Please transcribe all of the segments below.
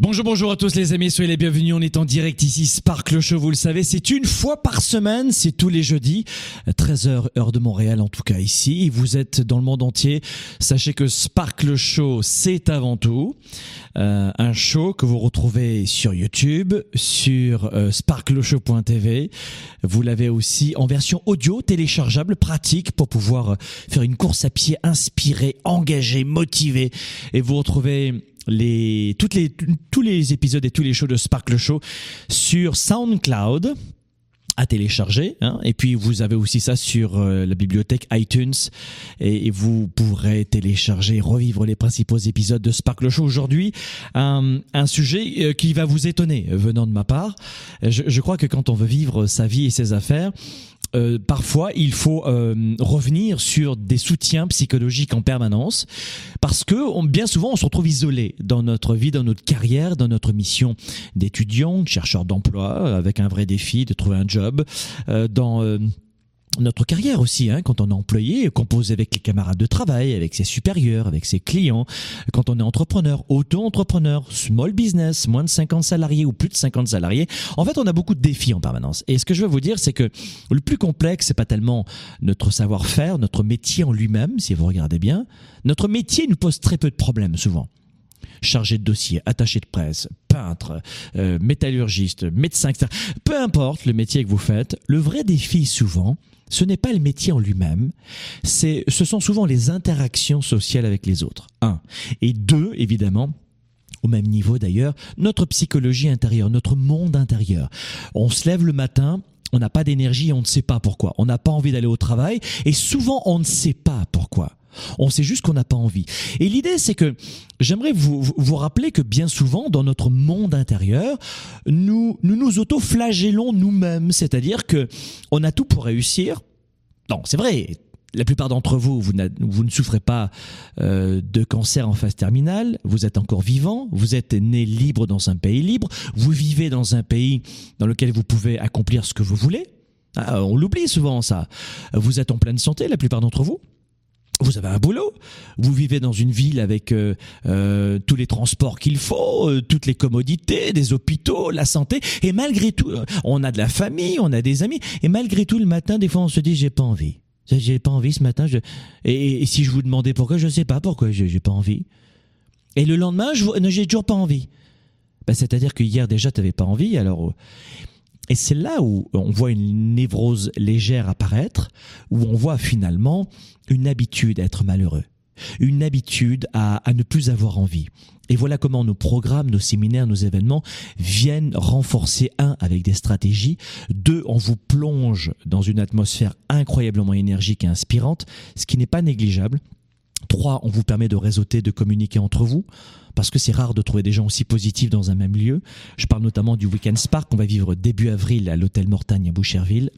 Bonjour, bonjour à tous les amis, soyez les bienvenus. On est en direct ici, Sparkle Show, vous le savez, c'est une fois par semaine, c'est tous les jeudis, 13h heure de Montréal en tout cas ici. Vous êtes dans le monde entier, sachez que Sparkle Show, c'est avant tout euh, un show que vous retrouvez sur YouTube, sur euh, sparkleshow.tv. Vous l'avez aussi en version audio, téléchargeable, pratique pour pouvoir faire une course à pied inspirée, engagée, motivée. Et vous retrouvez les, toutes les, tous les épisodes et tous les shows de Sparkle Show sur SoundCloud à télécharger. Hein. Et puis vous avez aussi ça sur euh, la bibliothèque iTunes et, et, vous pourrez télécharger revivre les principaux épisodes de Sparkle Show. Aujourd'hui, un, un sujet euh, qui va vous étonner venant de ma part. Je, je crois que quand on veut vivre sa vie et ses affaires, euh, parfois il faut euh, revenir sur des soutiens psychologiques en permanence parce que on, bien souvent on se retrouve isolé dans notre vie, dans notre carrière, dans notre mission d'étudiant, de chercheur d'emploi, avec un vrai défi de trouver un job, euh, dans notre carrière aussi, hein, quand on est employé, compose avec les camarades de travail, avec ses supérieurs, avec ses clients, quand on est entrepreneur, auto-entrepreneur, small business, moins de 50 salariés ou plus de 50 salariés, en fait, on a beaucoup de défis en permanence. Et ce que je veux vous dire, c'est que le plus complexe, c'est pas tellement notre savoir-faire, notre métier en lui-même, si vous regardez bien. Notre métier nous pose très peu de problèmes, souvent chargé de dossier, attaché de presse, peintre, euh, métallurgiste, médecin, etc. Peu importe le métier que vous faites, le vrai défi souvent, ce n'est pas le métier en lui-même, c'est, ce sont souvent les interactions sociales avec les autres. Un. Et deux, évidemment, au même niveau d'ailleurs, notre psychologie intérieure, notre monde intérieur. On se lève le matin, on n'a pas d'énergie on ne sait pas pourquoi. On n'a pas envie d'aller au travail et souvent on ne sait pas pourquoi. On sait juste qu'on n'a pas envie. Et l'idée, c'est que j'aimerais vous, vous rappeler que bien souvent, dans notre monde intérieur, nous nous, nous auto-flagellons nous-mêmes. C'est-à-dire que on a tout pour réussir. Non, c'est vrai. La plupart d'entre vous, vous, vous, ne souffrez pas euh, de cancer en phase terminale, vous êtes encore vivant, vous êtes né libre dans un pays libre, vous vivez dans un pays dans lequel vous pouvez accomplir ce que vous voulez. Ah, on l'oublie souvent ça. Vous êtes en pleine santé, la plupart d'entre vous vous avez un boulot, vous vivez dans une ville avec euh, euh, tous les transports qu'il faut, euh, toutes les commodités, des hôpitaux, la santé, et malgré tout, euh, on a de la famille, on a des amis, et malgré tout, le matin, des fois, on se dit j'ai pas envie, j'ai pas envie ce matin. Je... Et, si je vous demandais pourquoi, je sais pas pourquoi j'ai pas envie. Et le lendemain, je j'ai toujours pas envie. Ben, C'est-à-dire que hier déjà, tu n'avais pas envie, alors. Et c'est là où on voit une névrose légère apparaître, où on voit finalement une habitude à être malheureux, une habitude à, à, ne plus avoir envie. Et voilà comment nos programmes, nos séminaires, nos événements viennent renforcer, un, avec des stratégies, deux, on vous plonge dans une atmosphère incroyablement énergique et inspirante, ce qui n'est pas négligeable. On vous permet de réseauter, de communiquer entre vous parce que c'est rare de trouver des gens aussi positifs dans un même lieu. Je parle notamment du Weekend Spark qu'on va vivre début avril à l'hôtel Mortagne à Boucherville,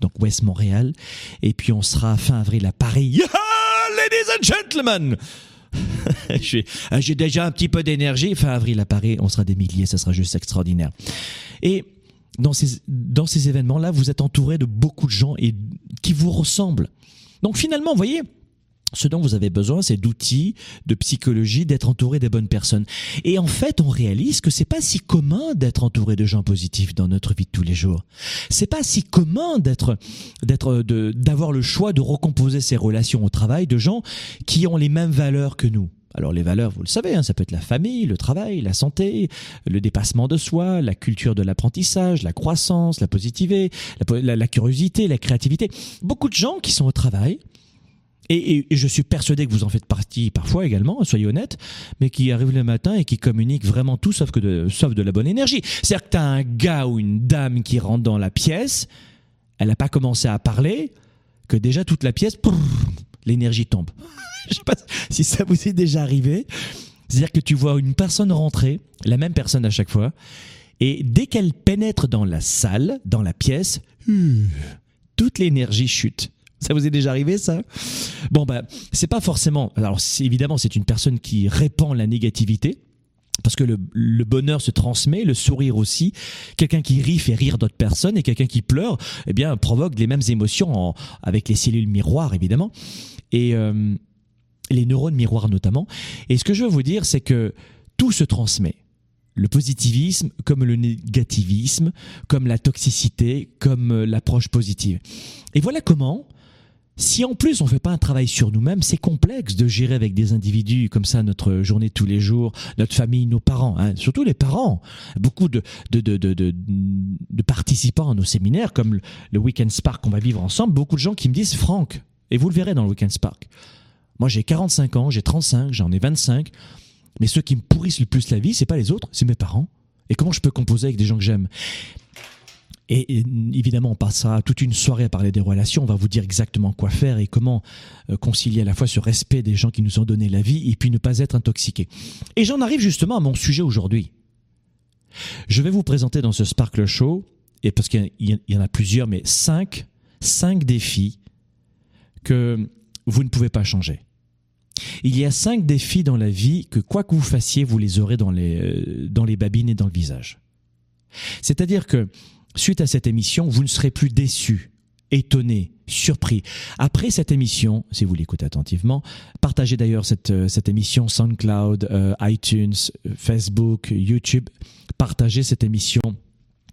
donc Ouest Montréal, et puis on sera fin avril à Paris. Ladies and gentlemen, j'ai déjà un petit peu d'énergie. Fin avril à Paris, on sera des milliers, ça sera juste extraordinaire. Et dans ces, dans ces événements-là, vous êtes entouré de beaucoup de gens et qui vous ressemblent. Donc finalement, vous voyez, ce dont vous avez besoin, c'est d'outils, de psychologie, d'être entouré des bonnes personnes. Et en fait, on réalise que c'est pas si commun d'être entouré de gens positifs dans notre vie de tous les jours. C'est pas si commun d'être, d'être, d'avoir le choix de recomposer ses relations au travail de gens qui ont les mêmes valeurs que nous. Alors les valeurs, vous le savez, hein, ça peut être la famille, le travail, la santé, le dépassement de soi, la culture de l'apprentissage, la croissance, la positivité, la, curiosité, la créativité. Beaucoup de gens qui sont au travail, et, je suis persuadé que vous en faites partie parfois également, soyez honnête, mais qui arrivent le matin et qui communiquent vraiment tout sauf, que de, sauf de la bonne énergie. C'est-à-dire que tu as un gars ou une dame qui rentre dans la pièce, elle n'a pas commencé à parler, que déjà toute la pièce, l'énergie tombe. je sais pas si ça vous est déjà arrivé. C'est-à-dire que tu vois une personne rentrer, la même personne à chaque fois, et dès qu'elle pénètre dans la salle, dans la pièce, toute l'énergie chute. Ça vous est déjà arrivé ça? Bon bah c'est pas forcément. Alors évidemment c'est une personne qui répand la négativité. Parce que le, bonheur se transmet, le sourire aussi. Quelqu'un qui rit fait rire d'autres personnes et quelqu'un qui pleure, eh bien, provoque les mêmes émotions avec les cellules miroirs, évidemment. Et, euh, les neurones miroirs notamment. Et ce que je veux vous dire, c'est que tout se transmet. Le positivisme, comme le négativisme, comme la toxicité, comme euh, l'approche positive. Et voilà comment, si en plus on ne fait pas un travail sur nous-mêmes, c'est complexe de gérer avec des individus comme ça notre journée tous les jours, notre famille, nos parents, hein, surtout les parents. Beaucoup de, de, participants à nos séminaires, comme le Weekend Spark qu'on va vivre ensemble, beaucoup de gens qui me disent, Franck, et vous le verrez dans le Weekend Spark, moi, j'ai 45 ans, j'ai 35, j'en ai 25. Mais ceux qui me pourrissent le plus la vie, c'est pas les autres, c'est mes parents. Et comment je peux composer avec des gens que j'aime? Et, évidemment, on passera toute une soirée à parler des relations. On va vous dire exactement quoi faire et comment euh, concilier à la fois ce respect des gens qui nous ont donné la vie et puis ne pas être intoxiqué. Et j'en arrive justement à mon sujet aujourd'hui. Je vais vous présenter dans ce Sparkle Show, et parce qu'il y en a plusieurs, mais cinq, cinq défis que vous ne pouvez pas changer. Il y a cinq défis dans la vie que quoi que vous fassiez, vous les aurez dans les, euh, dans les babines et dans le visage. C'est-à-dire que, suite à cette émission, vous ne serez plus déçu, étonné, surpris. Après cette émission, si vous l'écoutez attentivement, partagez d'ailleurs cette, euh, cette émission SoundCloud, euh, iTunes, Facebook, YouTube. Partagez cette émission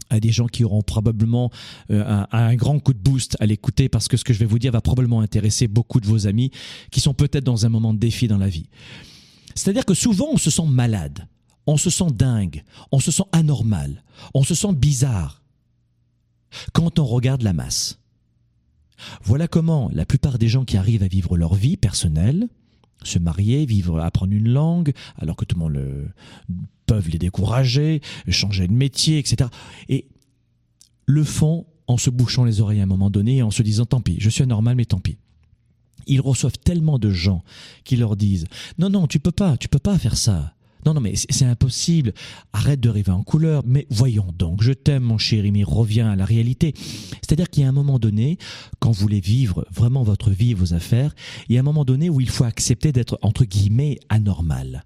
à des gens qui auront probablement euh, un, grand coup de boost à l'écouter parce que ce que je vais vous dire va probablement intéresser beaucoup de vos amis qui sont peut-être dans un moment de défi dans la vie. C'est-à-dire que souvent on se sent malade, on se sent dingue, on se sent anormal, on se sent bizarre quand on regarde la masse. Voilà comment la plupart des gens qui arrivent à vivre leur vie personnelle, se marier, vivre, apprendre une langue, alors que tout le monde peuvent les décourager, changer de métier, etc. Et le font en se bouchant les oreilles à un moment donné et en se disant tant pis, je suis anormal, mais tant pis. Ils reçoivent tellement de gens qui leur disent non, non, tu peux pas, tu peux pas faire ça. Non, non, mais c'est impossible. Arrête de rêver en couleur. Mais voyons donc, je t'aime, mon chéri, mais reviens à la réalité. C'est-à-dire qu'il y a un moment donné, quand vous voulez vivre vraiment votre vie, vos affaires, il y a un moment donné où il faut accepter d'être, entre guillemets, anormal.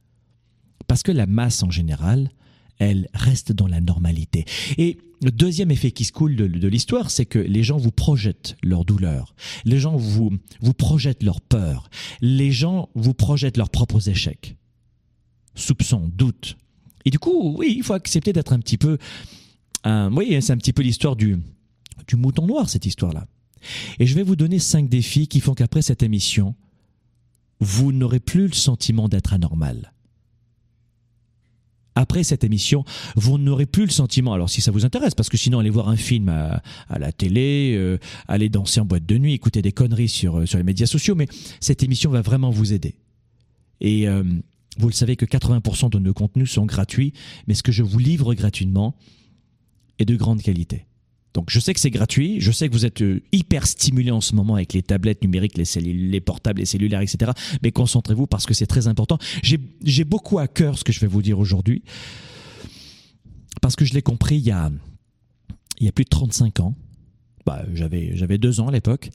Parce que la masse en général, elle reste dans la normalité. Et le deuxième effet qui se coule de, l'histoire, c'est que les gens vous projettent leur douleur, les gens vous, vous projettent leur peur, les gens vous projettent leurs propres échecs, soupçons, doutes. Et du coup, oui, il faut accepter d'être un petit peu... oui, c'est un petit peu l'histoire du, mouton noir, cette histoire-là. Et je vais vous donner cinq défis qui font qu'après cette émission, vous n'aurez plus le sentiment d'être anormal après cette émission, vous n'aurez plus le sentiment, alors si ça vous intéresse, parce que sinon allez voir un film à, la télé, euh, aller danser en boîte de nuit, écouter des conneries sur, euh, les médias sociaux, mais cette émission va vraiment vous aider. Et euh, vous le savez que 80% de nos contenus sont gratuits, mais ce que je vous livre gratuitement est de grande qualité. Donc je sais que c'est gratuit, je sais que vous êtes euh, hyper stimulé en ce moment avec les tablettes numériques, les, les portables, les cellulaires, etc. Mais concentrez-vous parce que c'est très important. J'ai beaucoup à cœur ce que je vais vous dire aujourd'hui parce que je l'ai compris il y a, plus de 35 ans. Bah, j'avais deux ans à l'époque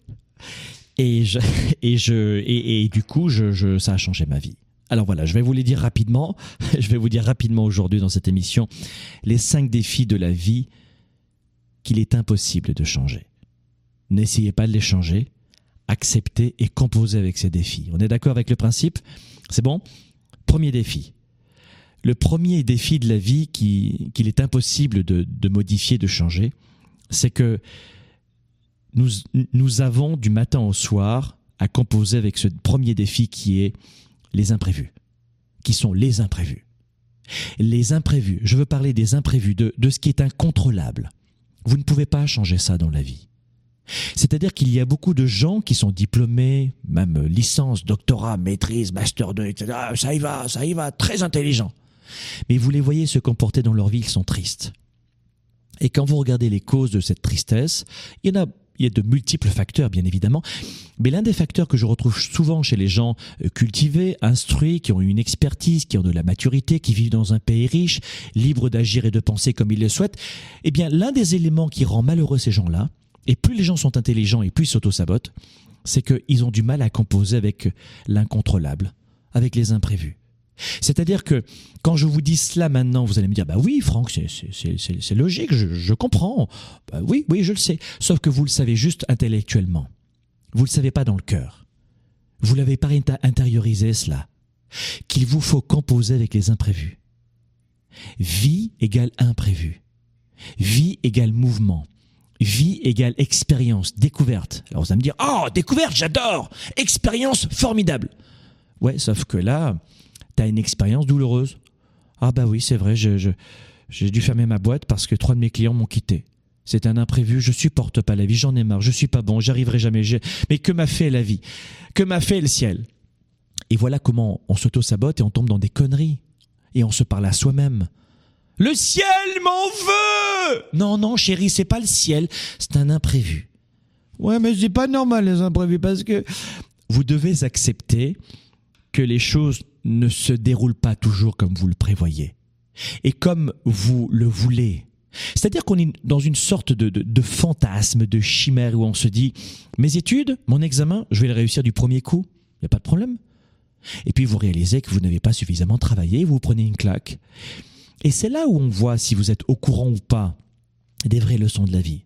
et du coup ça a changé ma vie. Alors voilà, je vais vous les dire rapidement. Je vais vous dire rapidement aujourd'hui dans cette émission les cinq défis de la vie qu'il est impossible de changer. N'essayez pas de les changer, acceptez et composez avec ces défis. On est d'accord avec le principe? C'est bon? Premier défi. Le premier défi de la vie qu'il est impossible de, de, modifier, de changer, c'est que nous, nous avons du matin au soir à composer avec ce premier défi qui est les imprévus. qui sont les imprévus. Les imprévus, je veux parler des imprévus, de, de ce qui est incontrôlable. Vous ne pouvez pas changer ça dans la vie. C'est-à-dire qu'il y a beaucoup de gens qui sont diplômés, même licence, doctorat, maîtrise, master 2, etc. Ça y va, ça y va, très intelligents. Mais vous les voyez se comporter dans leur vie, ils sont tristes. Et quand vous regardez les causes de cette tristesse, il y en a il y a de multiples facteurs, bien évidemment, mais l'un des facteurs que je retrouve souvent chez les gens euh, cultivés, instruits, qui ont une expertise, qui ont de la maturité, qui vivent dans un pays riche, libres d'agir et de penser comme ils le souhaitent, eh bien, l'un des éléments qui rend malheureux ces gens-là, et plus les gens sont intelligents et plus ils s'auto-sabotent, c'est qu'ils ont du mal à composer avec l'incontrôlable, avec les imprévus. C'est-à-dire que quand je vous dis cela maintenant, vous allez me dire, bah oui, Franck, c'est logique, je, comprends. Bah oui, oui, je le sais. Sauf que vous le savez juste intellectuellement. Vous le savez pas dans le cœur. Vous l'avez pas intériorisé cela. Qu'il vous faut composer avec les imprévus. Vie égale imprévu. Vie égale mouvement. Vie égale expérience, découverte. Alors vous allez me dire, oh, découverte, j'adore Expérience formidable Ouais, sauf que là, T'as une expérience douloureuse Ah bah oui, c'est vrai, j'ai dû fermer ma boîte parce que trois de mes clients m'ont quitté. C'est un imprévu, je supporte pas la vie, j'en ai marre, je suis pas bon, j'arriverai jamais. Mais que m'a fait la vie? Que m'a fait le ciel? Et voilà comment on s'auto-sabote et on tombe dans des conneries. Et on se parle à soi-même. Le ciel m'en veut Non, non, chérie, c'est pas le ciel, c'est un imprévu. Ouais, mais c'est pas normal les imprévus parce que vous devez accepter que les choses ne se déroulent pas toujours comme vous le prévoyez et comme vous le voulez. C'est-à-dire qu'on est dans une sorte de, de, fantasme, de chimère où on se dit mes études, mon examen, je vais le réussir du premier coup, il n'y a pas de problème. Et puis vous réalisez que vous n'avez pas suffisamment travaillé, vous prenez une claque. Et c'est là où on voit si vous êtes au courant ou pas des vraies leçons de la vie.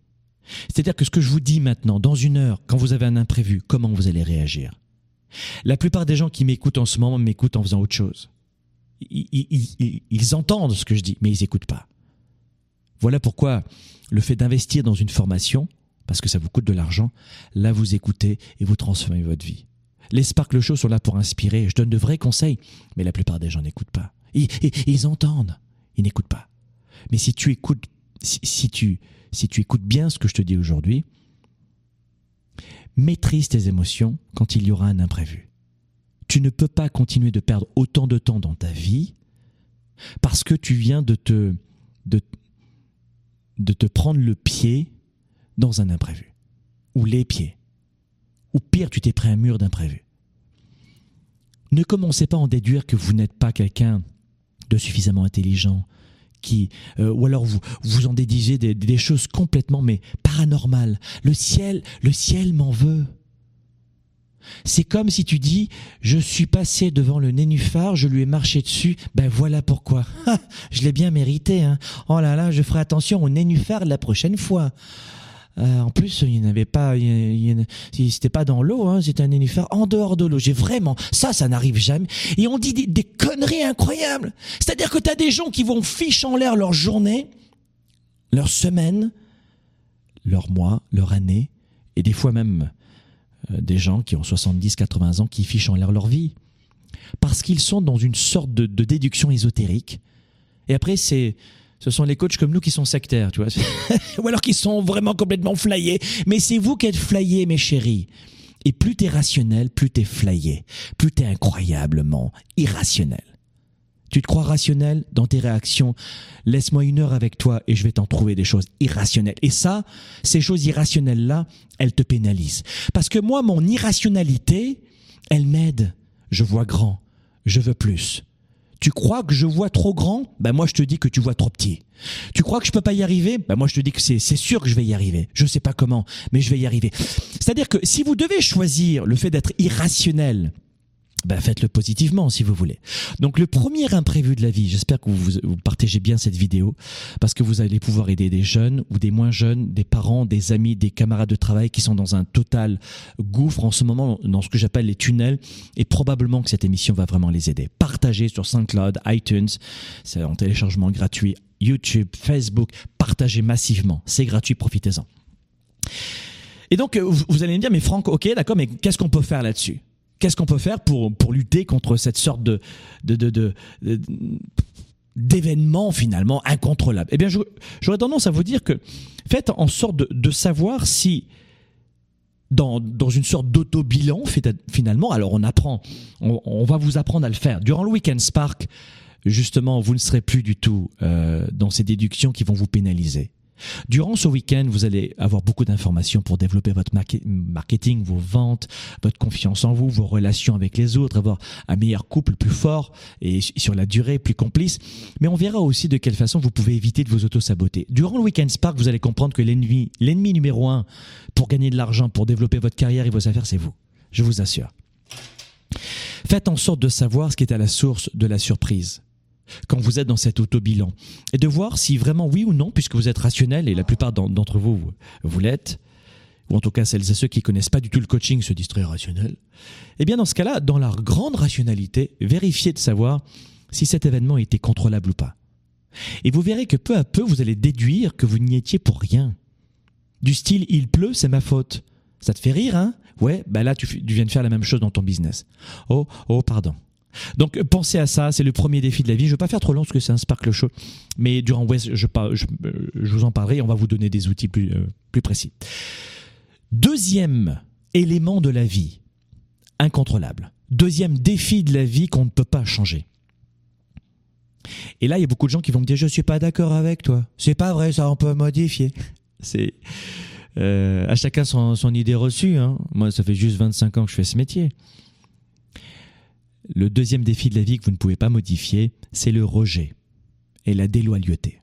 C'est-à-dire que ce que je vous dis maintenant, dans une heure, quand vous avez un imprévu, comment vous allez réagir? La plupart des gens qui m'écoutent en ce moment m'écoutent en faisant autre chose. Ils, entendent ce que je dis, mais ils n'écoutent pas. Voilà pourquoi le fait d'investir dans une formation, parce que ça vous coûte de l'argent, là vous écoutez et vous transformez votre vie. Les Sparkle Show sont là pour inspirer. Je donne de vrais conseils, mais la plupart des gens n'écoutent pas. Ils, ils, entendent, ils n'écoutent pas. Mais si tu écoutes, si, tu, si tu écoutes bien ce que je te dis aujourd'hui, Maîtrise tes émotions quand il y aura un imprévu. Tu ne peux pas continuer de perdre autant de temps dans ta vie parce que tu viens de te, de, te prendre le pied dans un imprévu. Ou les pieds. Ou pire, tu t'es pris un mur d'imprévu. Ne commencez pas à en déduire que vous n'êtes pas quelqu'un de suffisamment intelligent, euh, ou alors vous vous en dédigez des, choses complètement mais paranormales. Le ciel, le ciel m'en veut. C'est comme si tu dis, je suis passé devant le nénuphar, je lui ai marché dessus, ben voilà pourquoi. je l'ai bien mérité, hein. Oh là là, je ferai attention au nénuphar la prochaine fois. Euh, en plus, il n'avait pas, c'était pas dans l'eau, hein, c'était un nénuphar en dehors de l'eau. J'ai vraiment, ça, ça n'arrive jamais. Et on dit des, conneries incroyables. C'est-à-dire que tu as des gens qui vont ficher en l'air leur journée, leur semaine, leur mois, leur année, et des fois même euh, des gens qui ont 70, 80 ans qui fichent en l'air leur vie. Parce qu'ils sont dans une sorte de déduction ésotérique. Et après, c'est, ce sont les coachs comme nous qui sont sectaires, tu vois. Ou alors qui sont vraiment complètement flyés. Mais c'est vous qui êtes flyés, mes chéris. Et plus t'es rationnel, plus t'es flyé. Plus t'es incroyablement irrationnel. Tu te crois rationnel dans tes réactions. Laisse-moi une heure avec toi et je vais t'en trouver des choses irrationnelles. Et ça, ces choses irrationnelles-là, elles te pénalisent. Parce que moi, mon irrationalité, elle m'aide. Je vois grand. Je veux plus. Tu crois que je vois trop grand? Ben moi je te dis que tu vois trop petit. Tu crois que je peux pas y arriver? Ben moi je te dis que c'est sûr que je vais y arriver. Je sais pas comment, mais je vais y arriver. C'est-à-dire que si vous devez choisir le fait d'être irrationnel ben faites-le positivement si vous voulez. Donc le premier imprévu de la vie, j'espère que vous, vous, partagez bien cette vidéo, parce que vous allez pouvoir aider des jeunes ou des moins jeunes, des parents, des amis, des camarades de travail qui sont dans un total gouffre en ce moment, dans ce que j'appelle les tunnels, et probablement que cette émission va vraiment les aider. Partagez sur SoundCloud, iTunes, c'est en téléchargement gratuit, YouTube, Facebook, partagez massivement, c'est gratuit, profitez-en. Et donc vous allez me dire, mais Franck, ok, d'accord, mais qu'est-ce qu'on peut faire là-dessus? Qu'est-ce qu'on peut faire pour, lutter contre cette sorte de, d'événements finalement incontrôlables Eh bien, j'aurais tendance à vous dire que faites en sorte de, savoir si dans, une sorte d'auto-bilan finalement, alors on apprend, on, on, va vous apprendre à le faire. Durant le Weekend Spark, justement, vous ne serez plus du tout euh, dans ces déductions qui vont vous pénaliser. Durant ce week-end, vous allez avoir beaucoup d'informations pour développer votre marketing, vos ventes, votre confiance en vous, vos relations avec les autres, avoir un meilleur couple plus fort et sur la durée plus complice. Mais on verra aussi de quelle façon vous pouvez éviter de vous auto-saboter. Durant le Weekend Spark, vous allez comprendre que l'ennemi, l'ennemi numéro un pour gagner de l'argent, pour développer votre carrière et vos affaires, c'est vous. Je vous assure. Faites en sorte de savoir ce qui est à la source de la surprise quand vous êtes dans cet auto-bilan et de voir si vraiment oui ou non, puisque vous êtes rationnel et la plupart d'entre vous, vous l'êtes, ou en tout cas celles et ceux qui connaissent pas du tout le coaching se disent très rationnel, eh bien dans ce cas-là, dans la grande rationalité, vérifiez de savoir si cet événement était contrôlable ou pas. Et vous verrez que peu à peu, vous allez déduire que vous n'y étiez pour rien. Du style, il pleut, c'est ma faute. Ça te fait rire, hein? Ouais, bah là, tu, tu viens de faire la même chose dans ton business. Oh, oh, pardon. Donc pensez à ça, c'est le premier défi de la vie. Je ne vais pas faire trop long parce que c'est un Sparkle Show, mais durant West, je, je, je, vous en parlerai on va vous donner des outils plus, euh, plus précis. Deuxième élément de la vie, incontrôlable. Deuxième défi de la vie qu'on ne peut pas changer. Et là, il y a beaucoup de gens qui vont me dire, je ne suis pas d'accord avec toi. C'est pas vrai, ça, on peut modifier. C'est euh, à chacun son, son idée reçue. Hein. Moi, ça fait juste 25 ans que je fais ce métier. Le deuxième défi de la vie que vous ne pouvez pas modifier, c'est le rejet et la déloyauté.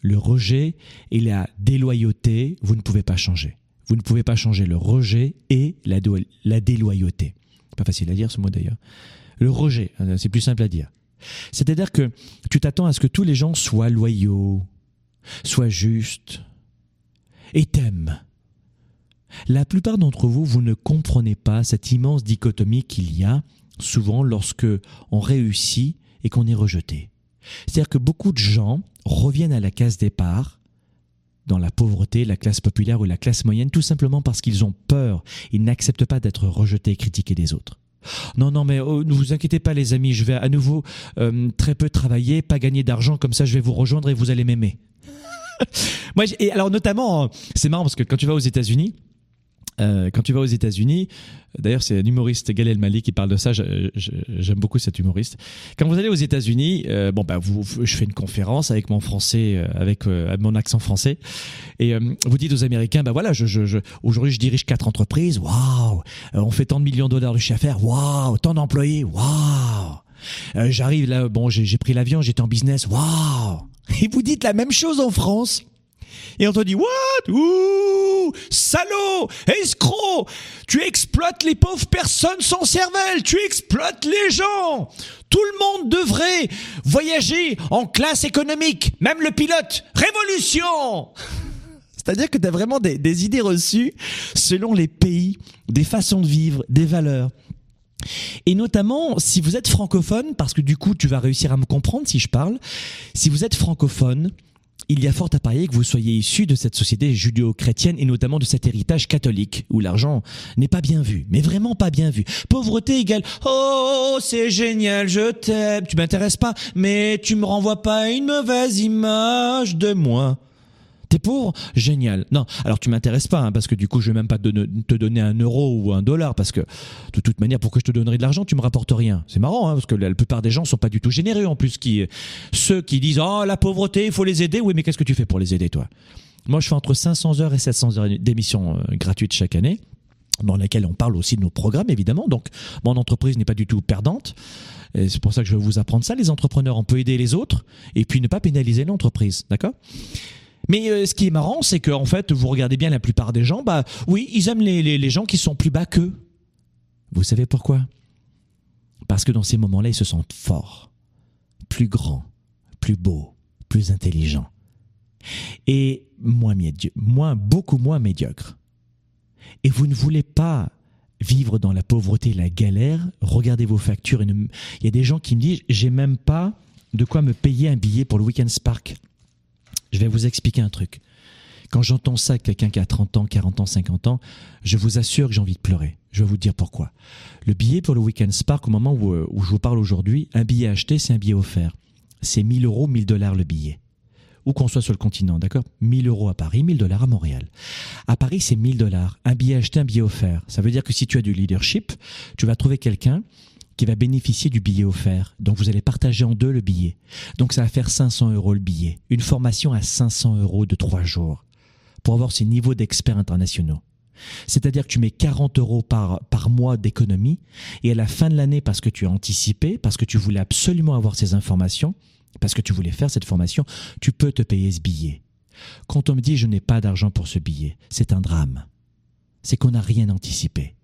Le rejet et la déloyauté, vous ne pouvez pas changer. Vous ne pouvez pas changer le rejet et la, déloyauté. Pas facile à dire ce mot d'ailleurs. Le rejet, euh, c'est plus simple à dire. C'est-à-dire que tu t'attends à ce que tous les gens soient loyaux, soient justes et t'aiment. La plupart d'entre vous, vous ne comprenez pas cette immense dichotomie qu'il y a souvent lorsque on réussit et qu'on est rejeté. C'est-à-dire que beaucoup de gens reviennent à la case départ dans la pauvreté, la classe populaire ou la classe moyenne, tout simplement parce qu'ils ont peur. Ils n'acceptent pas d'être rejetés et critiqués des autres. Non, non, mais oh, ne vous inquiétez pas, les amis, je vais à nouveau euh, très peu travailler, pas gagner d'argent, comme ça je vais vous rejoindre et vous allez m'aimer. Moi, et alors notamment, c'est marrant parce que quand tu vas aux États-Unis, euh, quand tu vas aux États-Unis, d'ailleurs c'est un humoriste Galel Mali qui parle de ça. J'aime beaucoup cet humoriste. Quand vous allez aux États-Unis, euh, bon bah je fais une conférence avec mon français, euh, avec mon accent français, et vous dites aux Américains, bah voilà, je, je, aujourd'hui je dirige quatre entreprises. Waouh, on fait tant de millions de dollars de chiffre d'affaires. Waouh, tant d'employés. Waouh. J'arrive là, bon, j'ai pris l'avion, j'étais en business. Waouh. Et vous dites la même chose en France. Et on te dit, what? Ouh, salaud, escroc, tu exploites les pauvres personnes sans cervelle, tu exploites les gens. Tout le monde devrait voyager en classe économique, même le pilote. Révolution! C'est-à-dire que tu as vraiment des, des idées reçues selon les pays, des façons de vivre, des valeurs. Et notamment, si vous êtes francophone, parce que du coup, tu vas réussir à me comprendre si je parle, si vous êtes francophone, il y a fort à parier que vous soyez issu de cette société judéo-chrétienne et notamment de cet héritage catholique où l'argent n'est pas bien vu, mais vraiment pas bien vu. Pauvreté égale oh c'est génial, je t'aime, tu m'intéresses pas, mais tu me renvoies pas une mauvaise image de moi. T'es pauvre Génial. Non, alors tu m'intéresses pas, hein, parce que du coup, je vais même pas te donner un euro ou un dollar, parce que de toute manière, pourquoi je te donnerais de l'argent Tu me rapportes rien. C'est marrant, hein, parce que la, plupart des gens sont pas du tout généreux en plus. Ceux qui disent oh la pauvreté, il faut les aider. Oui, mais qu'est-ce que tu fais pour les aider, toi? Moi, je fais entre 500 heures et 700 heures d'émissions euh, gratuites chaque année dans lesquelles on parle aussi de nos programmes, évidemment. Donc, mon entreprise n'est pas du tout perdante. C'est pour ça que je vais vous apprendre ça. Les entrepreneurs, on peut aider les autres et puis ne pas pénaliser l'entreprise. D'accord? Mais euh, ce qui est marrant, c'est que en fait, vous regardez bien la plupart des gens, bah oui, ils aiment les, gens qui sont plus bas qu'eux. Vous savez pourquoi? Parce que dans ces moments-là, ils se sentent forts, plus grands, plus beaux, plus intelligents. Et moins, moins, beaucoup moins médiocres. Et vous ne voulez pas vivre dans la pauvreté, la galère, regardez vos factures. Il y a des gens qui me disent, j'ai même pas de quoi me payer un billet pour le Weekend Spark. Je vais vous expliquer un truc. Quand j'entends ça, quelqu'un qui a 30 ans, 40 ans, 50 ans, je vous assure que j'ai envie de pleurer. Je vais vous dire pourquoi. Le billet pour le Weekend Spark, au moment où, euh, je vous parle aujourd'hui, un billet acheté, c'est un billet offert. C'est 1000 euros, 1000 dollars le billet. Où qu'on soit sur le continent, d'accord? 1000 euros à Paris, 1000 dollars à Montréal. À Paris, c'est 1000 dollars. Un billet acheté, un billet offert. Ça veut dire que si tu as du leadership, tu vas trouver quelqu'un qui va bénéficier du billet offert. Donc vous allez partager en deux le billet. Donc ça va faire 500 euros le billet. Une formation à 500 euros de trois jours pour avoir ces niveaux d'experts internationaux. C'est-à-dire que tu mets 40 euros par, par mois d'économie et à la fin de l'année, parce que tu as anticipé, parce que tu voulais absolument avoir ces informations, parce que tu voulais faire cette formation, tu peux te payer ce billet. Quand on me dit je n'ai pas d'argent pour ce billet, c'est un drame. C'est qu'on n'a rien anticipé.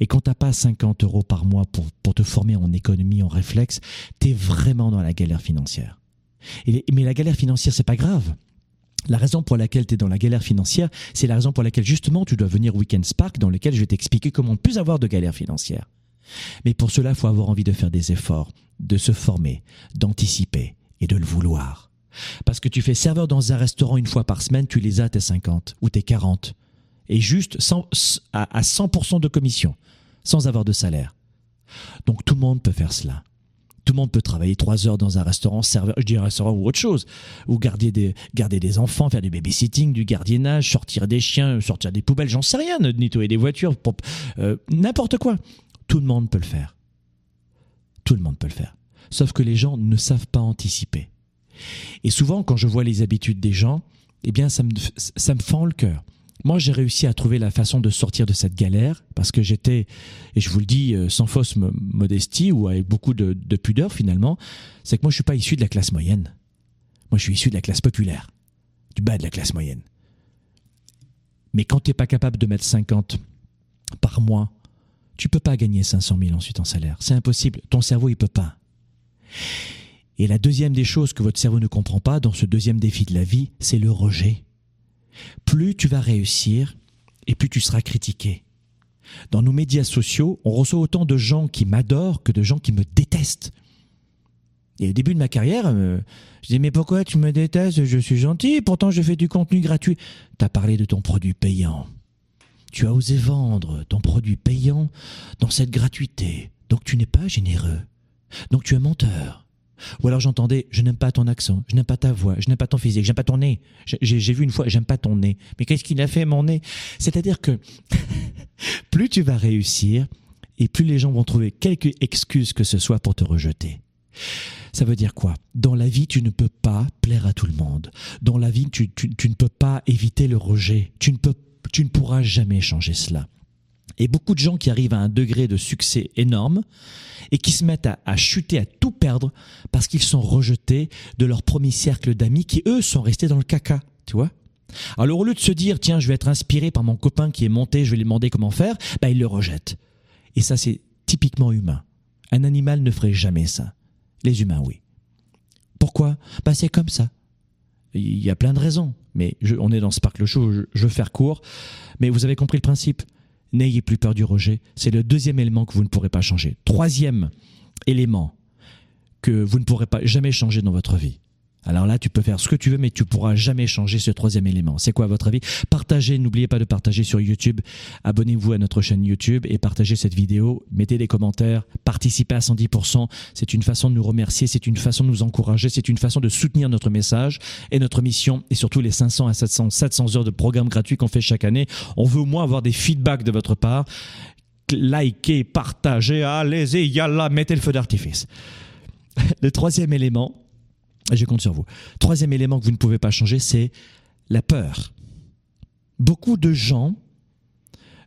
Et quand t'as pas 50 euros par mois pour, pour te former en économie, en réflexe, t'es vraiment dans la galère financière. mais la galère financière, c'est pas grave. La raison pour laquelle tu es dans la galère financière, c'est la raison pour laquelle justement tu dois venir Weekend Spark dans lequel je vais t'expliquer comment ne plus avoir de galère financière. Mais pour cela, il faut avoir envie de faire des efforts, de se former, d'anticiper et de le vouloir. Parce que tu fais serveur dans un restaurant une fois par semaine, tu les as tes 50 ou tes 40 et juste à 100% de commission, sans avoir de salaire. Donc tout le monde peut faire cela. Tout le monde peut travailler trois heures dans un restaurant, serveur, je dis un restaurant ou autre chose, ou garder des, enfants, faire du babysitting, du gardiennage, sortir des chiens, sortir des poubelles, j'en sais rien, nettoyer des voitures, euh, n'importe quoi. Tout le monde peut le faire. Tout le monde peut le faire. Sauf que les gens ne savent pas anticiper. Et souvent, quand je vois les habitudes des gens, eh bien, ça me, ça me fend le cœur. Moi, j'ai réussi à trouver la façon de sortir de cette galère parce que j'étais, et je vous le dis euh, sans fausse modestie ou avec beaucoup de, pudeur finalement, c'est que moi, je suis pas issu de la classe moyenne. Moi, je suis issu de la classe populaire, du bas de la classe moyenne. Mais quand tu n'es pas capable de mettre 50 par mois, tu peux pas gagner 500 000 ensuite en salaire. C'est impossible. Ton cerveau, il peut pas. Et la deuxième des choses que votre cerveau ne comprend pas dans ce deuxième défi de la vie, c'est le rejet plus tu vas réussir et plus tu seras critiqué. Dans nos médias sociaux, on reçoit autant de gens qui m'adorent que de gens qui me détestent. Et au début de ma carrière, euh, je dis mais pourquoi tu me détestes? Je suis gentil, pourtant je fais du contenu gratuit. Tu as parlé de ton produit payant. Tu as osé vendre ton produit payant dans cette gratuité. Donc tu n'es pas généreux. Donc tu es menteur. Ou alors j'entendais, je n'aime pas ton accent, je n'aime pas ta voix, je n'aime pas ton physique, j'aime pas ton nez. J'ai vu une fois, j'aime pas ton nez. Mais qu'est-ce qu'il a fait mon nez? C'est-à-dire que plus tu vas réussir, et plus les gens vont trouver quelque excuse que ce soit pour te rejeter. Ça veut dire quoi? Dans la vie, tu ne peux pas plaire à tout le monde. Dans la vie, tu, ne peux pas éviter le rejet. Tu ne, peux, tu ne pourras jamais changer cela. Et beaucoup de gens qui arrivent à un degré de succès énorme et qui se mettent à, chuter, à tout perdre parce qu'ils sont rejetés de leur premier cercle d'amis qui, eux, sont restés dans le caca, tu vois alors au lieu de se dire tiens je vais être inspiré par mon copain qui est monté, je vais lui demander comment faire, bah il le rejette. Et ça c'est typiquement humain. Un animal ne ferait jamais ça. Les humains oui. Pourquoi? Bah c'est comme ça. Il y a plein de raisons, mais on est dans Sparkle Show, je, je veux faire court, mais vous avez compris le principe? N'ayez plus peur du rejet. C'est le deuxième élément que vous ne pourrez pas changer. Troisième élément que vous ne pourrez pas jamais changer dans votre vie. Alors là, tu peux faire ce que tu veux, mais tu pourras jamais changer ce troisième élément. C'est quoi votre avis? Partagez, n'oubliez pas de partager sur YouTube. Abonnez-vous à notre chaîne YouTube et partagez cette vidéo. Mettez des commentaires, participez à 110%. C'est une façon de nous remercier, c'est une façon de nous encourager, c'est une façon de soutenir notre message et notre mission et surtout les 500 à 700, 700 heures de programmes gratuits qu'on fait chaque année. On veut au moins avoir des feedbacks de votre part. Likez, partagez, allez-y, yalla, mettez le feu d'artifice. Le troisième élément, je compte sur vous. Troisième élément que vous ne pouvez pas changer, c'est la peur. Beaucoup de gens,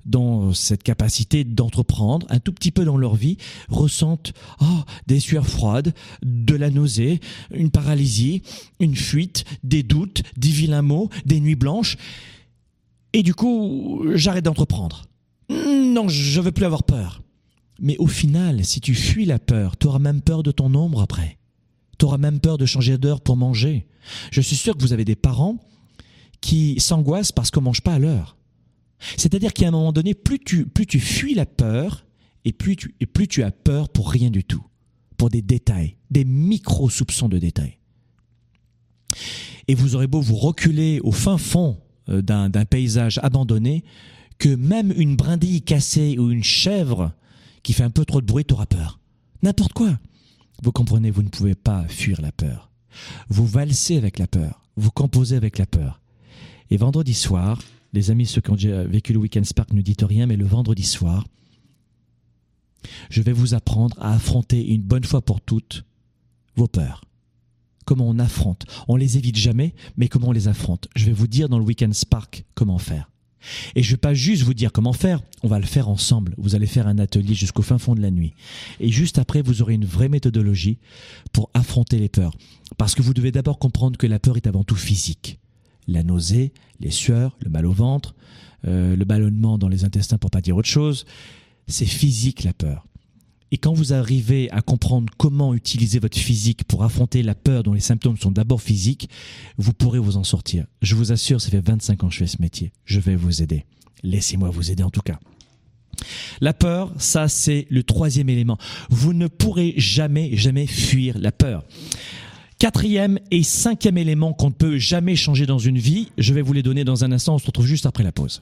dans cette capacité d'entreprendre, un tout petit peu dans leur vie, ressentent oh, des sueurs froides, de la nausée, une paralysie, une fuite, des doutes, des vilains mots, des nuits blanches. Et du coup, j'arrête d'entreprendre. Non, je veux plus avoir peur. Mais au final, si tu fuis la peur, tu auras même peur de ton ombre après. Tu auras même peur de changer d'heure pour manger. Je suis sûr que vous avez des parents qui s'angoissent parce qu'on mange pas à l'heure. C'est-à-dire qu'à un moment donné, plus tu, plus tu fuis la peur, et plus tu, et plus tu as peur pour rien du tout, pour des détails, des micro-soupçons de détails. Et vous aurez beau vous reculer au fin fond euh, d'un paysage abandonné que même une brindille cassée ou une chèvre qui fait un peu trop de bruit t'aura peur. N'importe quoi. Vous comprenez, vous ne pouvez pas fuir la peur. Vous valsez avec la peur. Vous composez avec la peur. Et vendredi soir, les amis, ceux qui ont vécu le Weekend Spark ne dites rien, mais le vendredi soir, je vais vous apprendre à affronter une bonne fois pour toutes vos peurs. Comment on affronte. On les évite jamais, mais comment on les affronte. Je vais vous dire dans le Weekend Spark comment faire. Et je vais pas juste vous dire comment faire, on va le faire ensemble. Vous allez faire un atelier jusqu'au fin fond de la nuit. Et juste après, vous aurez une vraie méthodologie pour affronter les peurs. Parce que vous devez d'abord comprendre que la peur est avant tout physique. La nausée, les sueurs, le mal au ventre, euh, le ballonnement dans les intestins pour pas dire autre chose, c'est physique la peur. Et quand vous arrivez à comprendre comment utiliser votre physique pour affronter la peur dont les symptômes sont d'abord physiques, vous pourrez vous en sortir. Je vous assure, ça fait 25 ans que je fais ce métier. Je vais vous aider. Laissez-moi vous aider en tout cas. La peur, ça c'est le troisième élément. Vous ne pourrez jamais, jamais fuir la peur. Quatrième et cinquième élément qu'on ne peut jamais changer dans une vie, je vais vous les donner dans un instant, on se retrouve juste après la pause.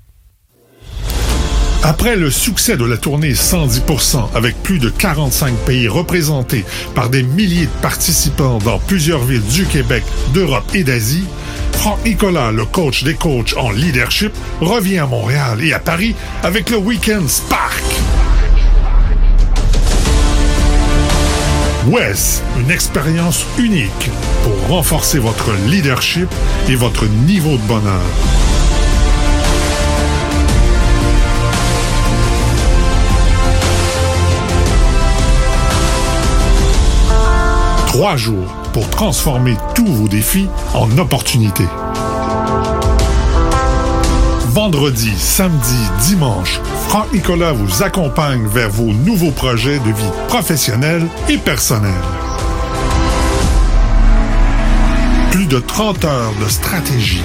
Après le succès de la tournée 110% avec plus de 45 pays représentés par des milliers de participants dans plusieurs villes du Québec, d'Europe et d'Asie, Franck Nicolas, le coach des coachs en leadership, revient à Montréal et à Paris avec le Weekend Spark. WES, une expérience unique pour renforcer votre leadership et votre niveau de bonheur. Trois jours pour transformer tous vos défis en opportunités. Vendredi, samedi, dimanche, Franck Nicolas vous accompagne vers vos nouveaux projets de vie professionnelle et personnelle. Plus de 30 heures de stratégie,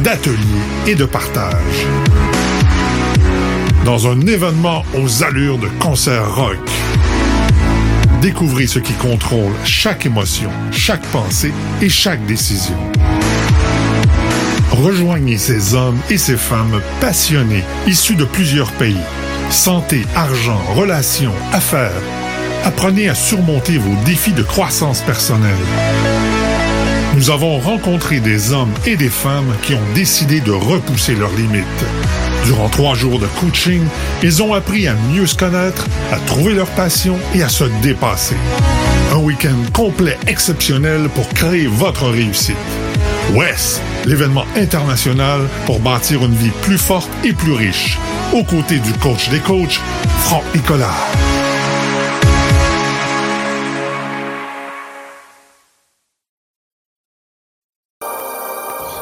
d'ateliers et de partage. Dans un événement aux allures de concert rock Découvrez ce qui contrôle chaque émotion, chaque pensée et chaque décision. Rejoignez ces hommes et ces femmes passionnés, issus de plusieurs pays. Santé, argent, relations, affaires. Apprenez à surmonter vos défis de croissance personnelle. Nous avons rencontré des hommes et des femmes qui ont décidé de repousser leurs limites Durant trois jours de coaching, ils ont appris à mieux se connaître, à trouver leur passion et à se dépasser. Un week-end complet exceptionnel pour créer votre réussite. WES, l'événement international pour bâtir une vie plus forte et plus riche. Aux côtés du coach des coachs, Franck Nicolas.